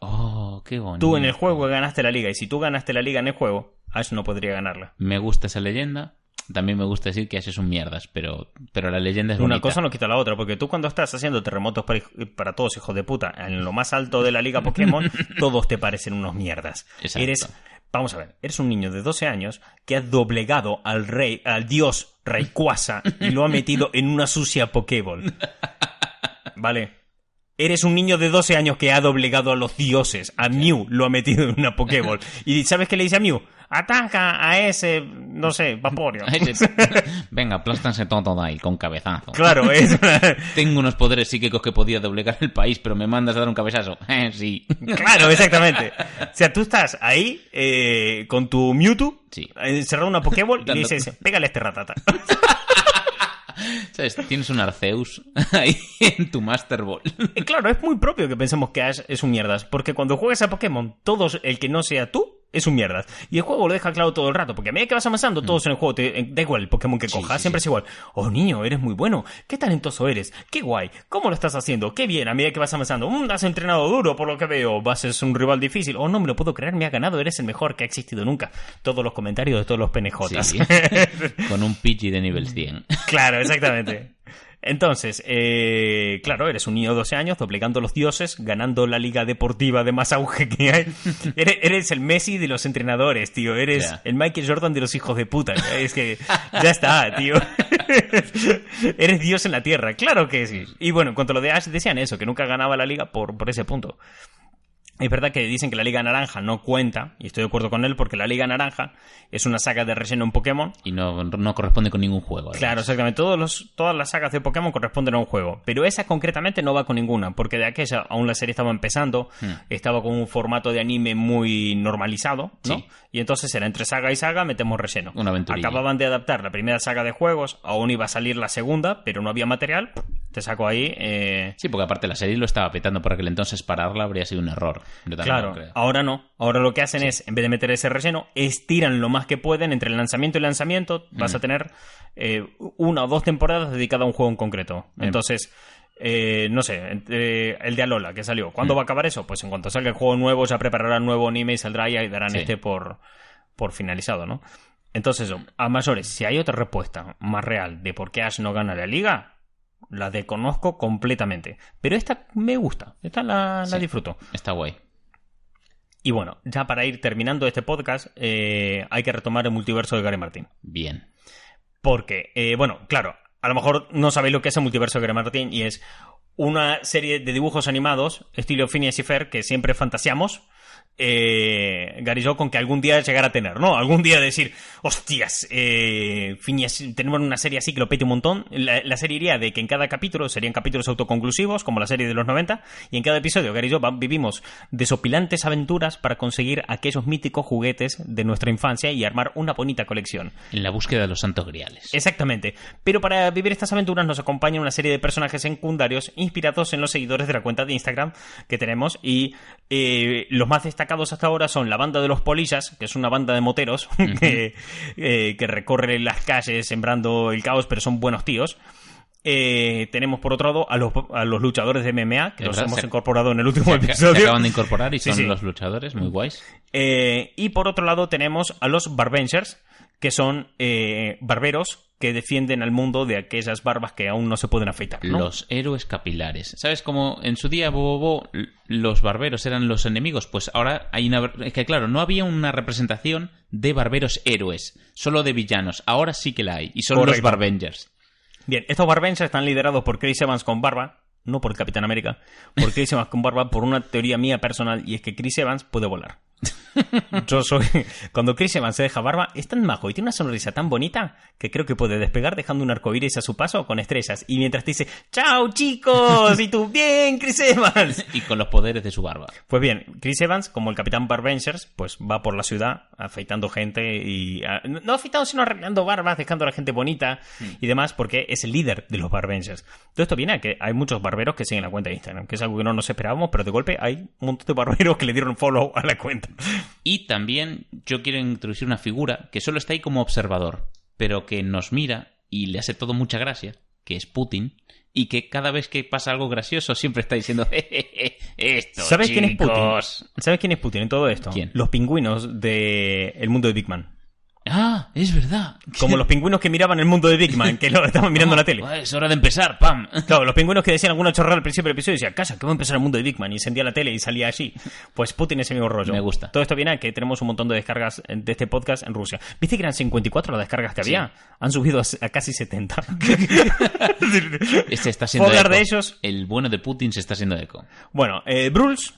Oh, qué bonito. Tú en el juego ganaste la liga, y si tú ganaste la liga en el juego, Ash no podría ganarla. Me gusta esa leyenda. También me gusta decir que Ash es un mierdas, pero, pero la leyenda es Una bonita. cosa no quita la otra, porque tú cuando estás haciendo terremotos para, para todos, hijos de puta, en lo más alto de la liga Pokémon, *laughs* todos te parecen unos mierdas. Exacto. Eres, vamos a ver, eres un niño de 12 años que ha doblegado al rey, al dios Rayquaza y lo ha metido en una sucia Pokéball. *laughs* Vale. Eres un niño de 12 años que ha doblegado a los dioses. A Mew lo ha metido en una Pokéball. *laughs* ¿Y sabes qué le dice a Mew? Ataca a ese, no sé, Vaporeon. *laughs* Venga, aplástanse todo ahí, con cabezazo. Claro, *laughs* es... Tengo unos poderes psíquicos que podía doblegar el país, pero me mandas a dar un cabezazo. Eh, sí. Claro, exactamente. O sea, tú estás ahí eh, con tu Mewtwo, Sí. encerrado en una Pokéball y le dices, pégale a este ratata. Tienes un Arceus *laughs* ahí en tu Master Ball. Y claro, es muy propio que pensemos que Ash es un mierdas, porque cuando juegas a Pokémon, todos, el que no sea tú, es un mierdas. Y el juego lo deja claro todo el rato, porque a medida que vas avanzando, todos en el juego, te, da igual el Pokémon que Mm. Sí, cojas, sí, siempre sí. es igual. Oh, niño, eres muy bueno. Qué talentoso eres. Qué guay. ¿Cómo lo estás haciendo? Qué bien, a medida que vas avanzando. Mm, has entrenado duro, por lo que veo. Vas a ser un rival difícil. Oh, no me lo puedo creer, me ha ganado. Eres el mejor que ha existido nunca. Todos los comentarios de todos los. Sí. *laughs* Con un Pidgey de nivel 100. Claro, exactamente. *laughs* Entonces, eh, claro, eres un niño de 12 años, doblegando los dioses, ganando la liga deportiva de más auge que hay. *laughs* Eres, eres el Messi de los entrenadores, tío. Eres el Michael Jordan de los hijos de puta. Es que ya está, tío. *laughs* eres Dios en la tierra, claro que sí. Y bueno, en cuanto a lo de Ash, decían eso, que nunca ganaba la liga por, por ese punto. Es verdad que dicen que la Liga Naranja no cuenta, y estoy de acuerdo con él, porque la Liga Naranja es una saga de relleno en Pokémon Y no, no corresponde con ningún juego. Claro, exactamente. Todos los, todas las sagas de Pokémon corresponden a un juego. Pero esa concretamente no va con ninguna, porque de aquella aún la serie estaba empezando, estaba con un formato de anime muy normalizado, ¿no? Hmm. Sí. Y entonces era entre saga y saga, metemos relleno. Una aventurilla. Acababan de adaptar la primera saga de juegos, aún iba a salir la segunda, pero no había material. Te saco ahí. eh, Sí, porque aparte la serie lo estaba petando por aquel entonces pararla habría sido un error. Yo Claro, creo. ahora no. Ahora lo que hacen es, en vez de meter ese relleno, estiran lo más que pueden entre el lanzamiento y el lanzamiento. Vas a tener eh, una o dos temporadas dedicadas a un juego en concreto. Entonces, eh, no sé, el de Alola que salió. ¿Cuándo va a acabar eso? Pues en cuanto salga el juego nuevo, ya prepararán nuevo anime y saldrá y darán Sí. este por, por finalizado, ¿no? Entonces, a mayores, si hay otra respuesta más real de por qué Ash no gana la liga, La desconozco completamente. Pero esta me gusta. Esta la, disfruto. Está guay. Y bueno, ya para ir terminando este podcast, eh, hay que retomar el multiverso de Gary Martin. Bien. Porque, eh, bueno, claro, a lo mejor no sabéis lo que es el multiverso de Gary Martin y es una serie de dibujos animados, estilo Phineas y Fer, que siempre fantaseamos. Eh, con que algún día llegar a tener, ¿no? Algún día decir, hostias, eh, Phineas, tenemos una serie así que lo pete un montón. La, la serie iría de que en cada capítulo serían capítulos autoconclusivos, como la serie de los 90, y en cada episodio Gary y yo va- vivimos desopilantes aventuras para conseguir aquellos míticos juguetes de nuestra infancia y armar una bonita colección. En la búsqueda de los santos griales. Exactamente. Pero para vivir estas aventuras nos acompaña una serie de personajes secundarios inspirados en los seguidores de la cuenta de Instagram que tenemos. Y eh, los más destacados hasta ahora son la banda de los polillas, que es una banda de moteros *laughs* que, eh, que recorre las calles sembrando el caos, pero son buenos tíos. Eh, tenemos por otro lado a los, a los luchadores de MMA, que Es los verdad, hemos se- incorporado en el último Se episodio. acaban de incorporar y Sí, son sí. los luchadores, muy guays. Eh, y por otro lado tenemos a los Barbengers, que son eh, barberos que defienden al mundo de aquellas barbas que aún no se pueden afeitar. ¿no? Los héroes capilares. ¿Sabes cómo en su día Bobo Bo, los barberos eran los enemigos? Pues ahora hay una... Es que claro, no había una representación de barberos héroes, solo de villanos. Ahora sí que la hay. Y son los. Barbengers. Bien, estos Barbengers están liderados por Chris Evans con barba, no por el Capitán América, por Chris *laughs* Evans con barba, por una teoría mía personal, y es que Chris Evans puede volar. Yo soy. Cuando Chris Evans se deja barba, es tan majo y tiene una sonrisa tan bonita que creo que puede despegar dejando un arco iris a su paso con estrellas. Y mientras te dice, ¡Chao, chicos! Y tú, ¡Bien, Chris Evans! Y con los poderes de su barba. Pues bien, Chris Evans, como el Capitán Barbengers, pues va por la ciudad afeitando gente y... ah, no afeitando, sino arreglando barbas, dejando a la gente bonita y demás, porque es el líder de los Barbengers. Todo esto viene a que hay muchos barberos que siguen la cuenta de Instagram, que es algo que no nos esperábamos, pero de golpe hay un montón de barberos que le dieron follow a la cuenta. Y también yo quiero introducir una figura que solo está ahí como observador, pero que nos mira y le hace todo mucha gracia, que es Putin, y que cada vez que pasa algo gracioso siempre está diciendo, "Jejeje, esto, ¿Sabes quién es Putin? chicos". ¿Sabes quién es Putin en todo esto? ¿Quién? Los pingüinos de El mundo de Big Man. Es verdad. Como *laughs* los pingüinos que miraban el mundo de Big Man, que lo estaban mirando en la tele. *laughs* Es hora de empezar, pam. Claro, los pingüinos que decían alguna chorrada al principio del episodio y decían, casa, que va a empezar el mundo de Big Man y encendía la tele y salía allí. Pues Putin es el mismo rollo. Me gusta. Todo esto viene a que tenemos un montón de descargas de este podcast en Rusia. ¿Viste que eran 54 las descargas que había? Han subido a, casi 70. *laughs* Este está siendo eco. de ellos. El bueno de Putin se está haciendo eco. Bueno, eh, Bruls,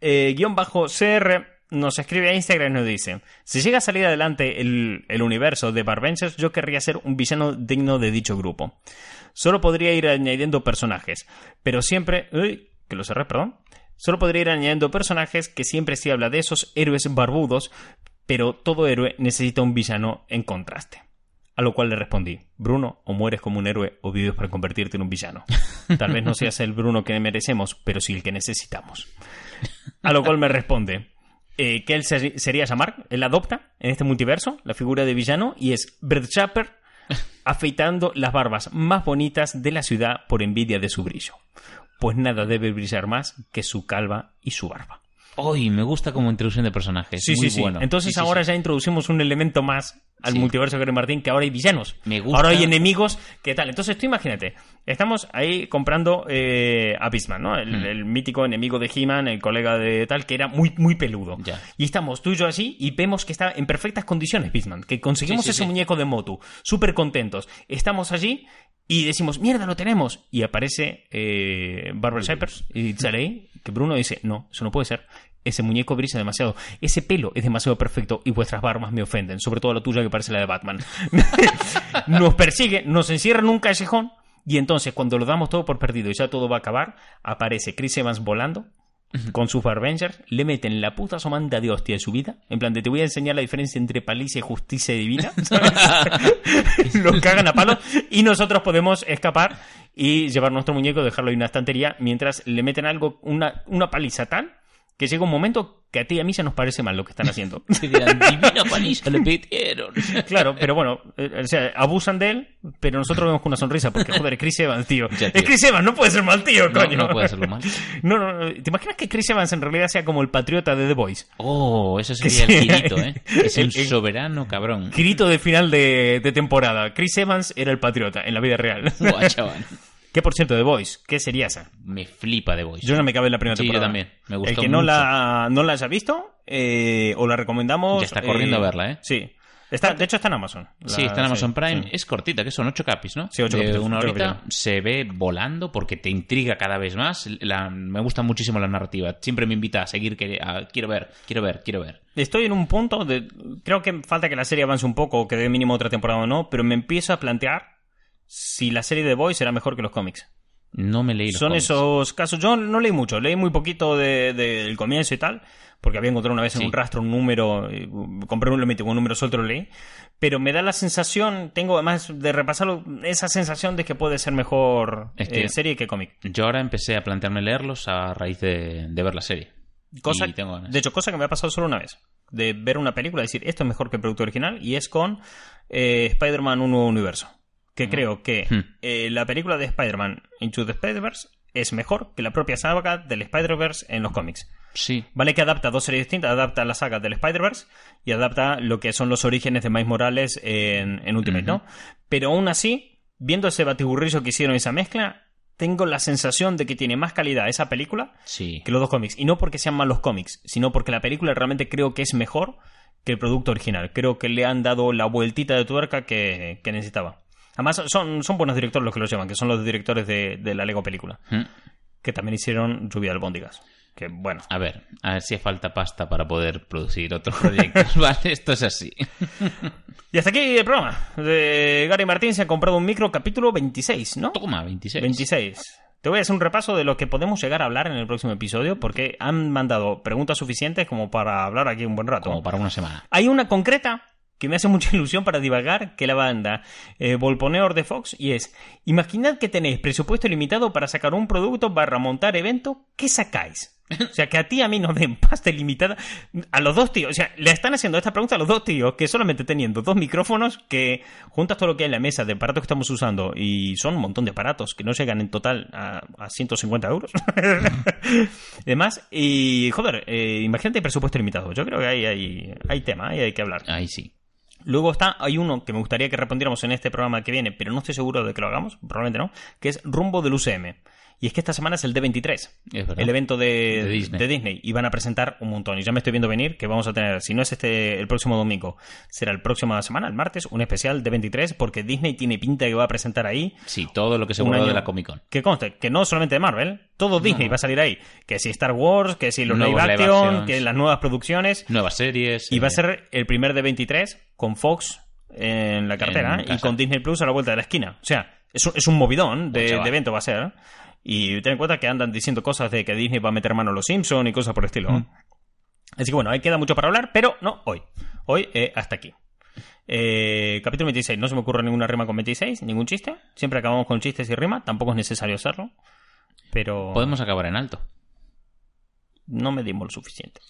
eh, guion bajo CR, nos escribe a Instagram y nos dice: Si llega a salir adelante el, universo de Barbengers, yo querría ser un villano digno de dicho grupo. Solo podría ir añadiendo personajes, pero siempre. Uy, que lo cerré, perdón. Solo podría ir añadiendo personajes que siempre se habla de esos héroes barbudos, pero todo héroe necesita un villano en contraste. A lo cual le respondí, Bruno, o mueres como un héroe o vives para convertirte en un villano. Tal vez no seas el Bruno que merecemos, pero sí el que necesitamos. A lo cual me responde eh, que él se- sería llamar, él adopta en este multiverso la figura de villano y es Brett Chapper *laughs* afeitando las barbas más bonitas de la ciudad por envidia de su brillo. Pues nada debe brillar más que su calva y su barba. Uy, me gusta como introducción de personajes. Sí, Muy sí, sí. bueno. Entonces Sí, sí, ahora sí. ya introducimos un elemento más al multiverso de Martín, que ahora hay villanos. Me gusta. Ahora hay enemigos, ¿qué tal? Entonces tú imagínate, estamos ahí comprando eh, a Beastman, ¿no? El, Hmm. el mítico enemigo de He-Man, el colega de tal, que era muy, muy peludo. Ya. Y estamos tú y yo así y vemos que está en perfectas condiciones Beastman, que conseguimos ese muñeco de Motu, súper contentos. Estamos allí y decimos, mierda, lo tenemos. Y aparece eh, Barbara Shepard y sale ahí, que Bruno dice, no, eso no puede ser. Ese muñeco brilla demasiado. Ese pelo es demasiado perfecto y vuestras barbas me ofenden, sobre todo la tuya que parece la de Batman. *laughs* nos persigue, nos encierra en un callejón y entonces cuando lo damos todo por perdido y ya todo va a acabar, aparece Chris Evans volando con sus Barbengers, le meten la puta somanda de hostia de su vida. En plan, de te voy a enseñar la diferencia entre palicia y justicia divina. *laughs* Nos cagan a palos y nosotros podemos escapar y llevar nuestro muñeco, dejarlo en una estantería, mientras le meten algo, una, una paliza tal que llega un momento que a ti y a mí ya nos parece mal lo que están haciendo. *laughs* Divina paliza le metieron. Claro, pero bueno, eh, o sea, abusan de él, pero nosotros vemos con una sonrisa, porque joder, es Chris Evans, tío. Ya, tío. Es Chris Evans, no puede ser mal tío, No, coño. no puede hacerlo mal. No, no, no. ¿Te imaginas que Chris Evans en realidad sea como el patriota de The Voice? Oh, eso Que sería el sí. Kirito, ¿eh? *laughs* Es El- el- soberano cabrón. Grito de final de, de temporada. Chris Evans era el patriota en la vida real. Buah, chaval. Que por cierto, The Voice, ¿qué sería esa? Me flipa The Voice. Yo no me cabe en la primera Sí, yo temporada. también. Me gustó El que no la, no la haya visto, eh, o la recomendamos. Ya está corriendo eh, a verla, ¿eh? Sí. Está, de hecho, está en Amazon. Sí, está en Amazon sí, Prime. sí. Es cortita, que son ocho capis, ¿no? Sí, ocho de capítulos, una horita. Se ve volando porque te intriga cada vez más. La- me gusta muchísimo la narrativa. Siempre me invita a seguir. Que, a- quiero ver, quiero ver, quiero ver. Estoy en un punto de. Creo que falta que la serie avance un poco, que dé mínimo otra temporada o no, pero me empiezo a plantear si la serie de Boys será mejor que los cómics. No me leí los Son cómics. esos casos. Yo no leí mucho, leí muy poquito de- de- del comienzo y tal, porque había encontrado una vez en Sí. un rastro un número, uh, compré un, un número suelto y lo leí, pero me da la sensación, tengo además de repasarlo, esa sensación de que puede ser mejor Es que- eh, serie que cómic. Yo ahora empecé a plantearme leerlos a raíz de, de ver la serie. Cosa, tengo de hecho, cosa que me ha pasado solo una vez. De ver una película y decir, esto es mejor que el producto original, y es con eh, Spider-Man Un Nuevo Universo. Que Ah. creo que Hmm. eh, la película de Spider-Man Into the Spider-Verse es mejor que la propia saga del Spider-Verse en los cómics. Sí. Vale que adapta dos series distintas, adapta la saga del Spider-Verse y adapta lo que son los orígenes de Miles Morales en, en Ultimate, ¿no? Pero aún así, viendo ese batiburrillo que hicieron esa mezcla, tengo la sensación de que tiene más calidad esa película Sí. que los dos cómics. Y no porque sean malos cómics, sino porque la película realmente creo que es mejor que el producto original. Creo que le han dado la vueltita de tuerca que, que necesitaba. Además, son, son buenos directores los que los llevan, que son los directores de, de la Lego película, Mm. que también hicieron Lluvia de Albóndigas. Que bueno, A ver, a ver si falta pasta para poder producir otros *laughs* proyectos. vale, esto es así. Y hasta aquí el programa. De Gary Martín se ha comprado un micro capítulo 26, ¿no? Toma, 26. 26. Te voy a hacer un repaso de lo que podemos llegar a hablar en el próximo episodio porque han mandado preguntas suficientes como para hablar aquí un buen rato. Como para una semana. Hay una concreta que me hace mucha *laughs* ilusión para divagar que la banda eh, Volponeor de Fox y es imaginad que tenéis presupuesto limitado para sacar un producto barra montar evento ¿qué sacáis? O sea, que a ti a mí nos den pasta ilimitada. A los dos tíos, o sea, le están haciendo esta pregunta a los dos tíos que solamente teniendo dos micrófonos, que juntas todo lo que hay en la mesa de aparatos que estamos usando, y son un montón de aparatos que no llegan en total a, a 150 euros. *laughs* Además, y joder, eh, imagínate presupuesto limitado. Yo creo que ahí hay, hay tema, ahí hay que hablar. Ahí sí. Luego está, hay uno que me gustaría que respondiéramos en este programa que viene, pero no estoy seguro de que lo hagamos, probablemente no, que es Rumbo del UCM. Y es que esta semana es el D23, Es verdad. el evento de, De Disney. de Disney, y van a presentar un montón. Y ya me estoy viendo venir que vamos a tener, si no es este el próximo domingo, será el próximo semana, el martes, un especial de 23, porque Disney tiene pinta que va a presentar ahí Sí, todo lo que se año. de la Comic Con. que conste, que no solamente de Marvel, todo Disney va a salir ahí. Que si Star Wars, que si los live action, que las nuevas producciones. Nuevas series. Y va a eh, ser el primer de 23 con Fox en la cartera En y con Disney Plus a la vuelta de la esquina. O sea, es un, es un movidón de evento va a ser. Y ten en cuenta que andan diciendo cosas de que Disney va a meter mano a los Simpsons y cosas por el estilo. Mm. Así que bueno, ahí queda mucho para hablar, pero no hoy. Hoy eh, hasta aquí. Eh, capítulo 26. No se me ocurre ninguna rima con 26, ningún chiste. Siempre acabamos con chistes y rima. Tampoco es necesario hacerlo. Pero Podemos acabar en alto. no me dimos lo suficiente.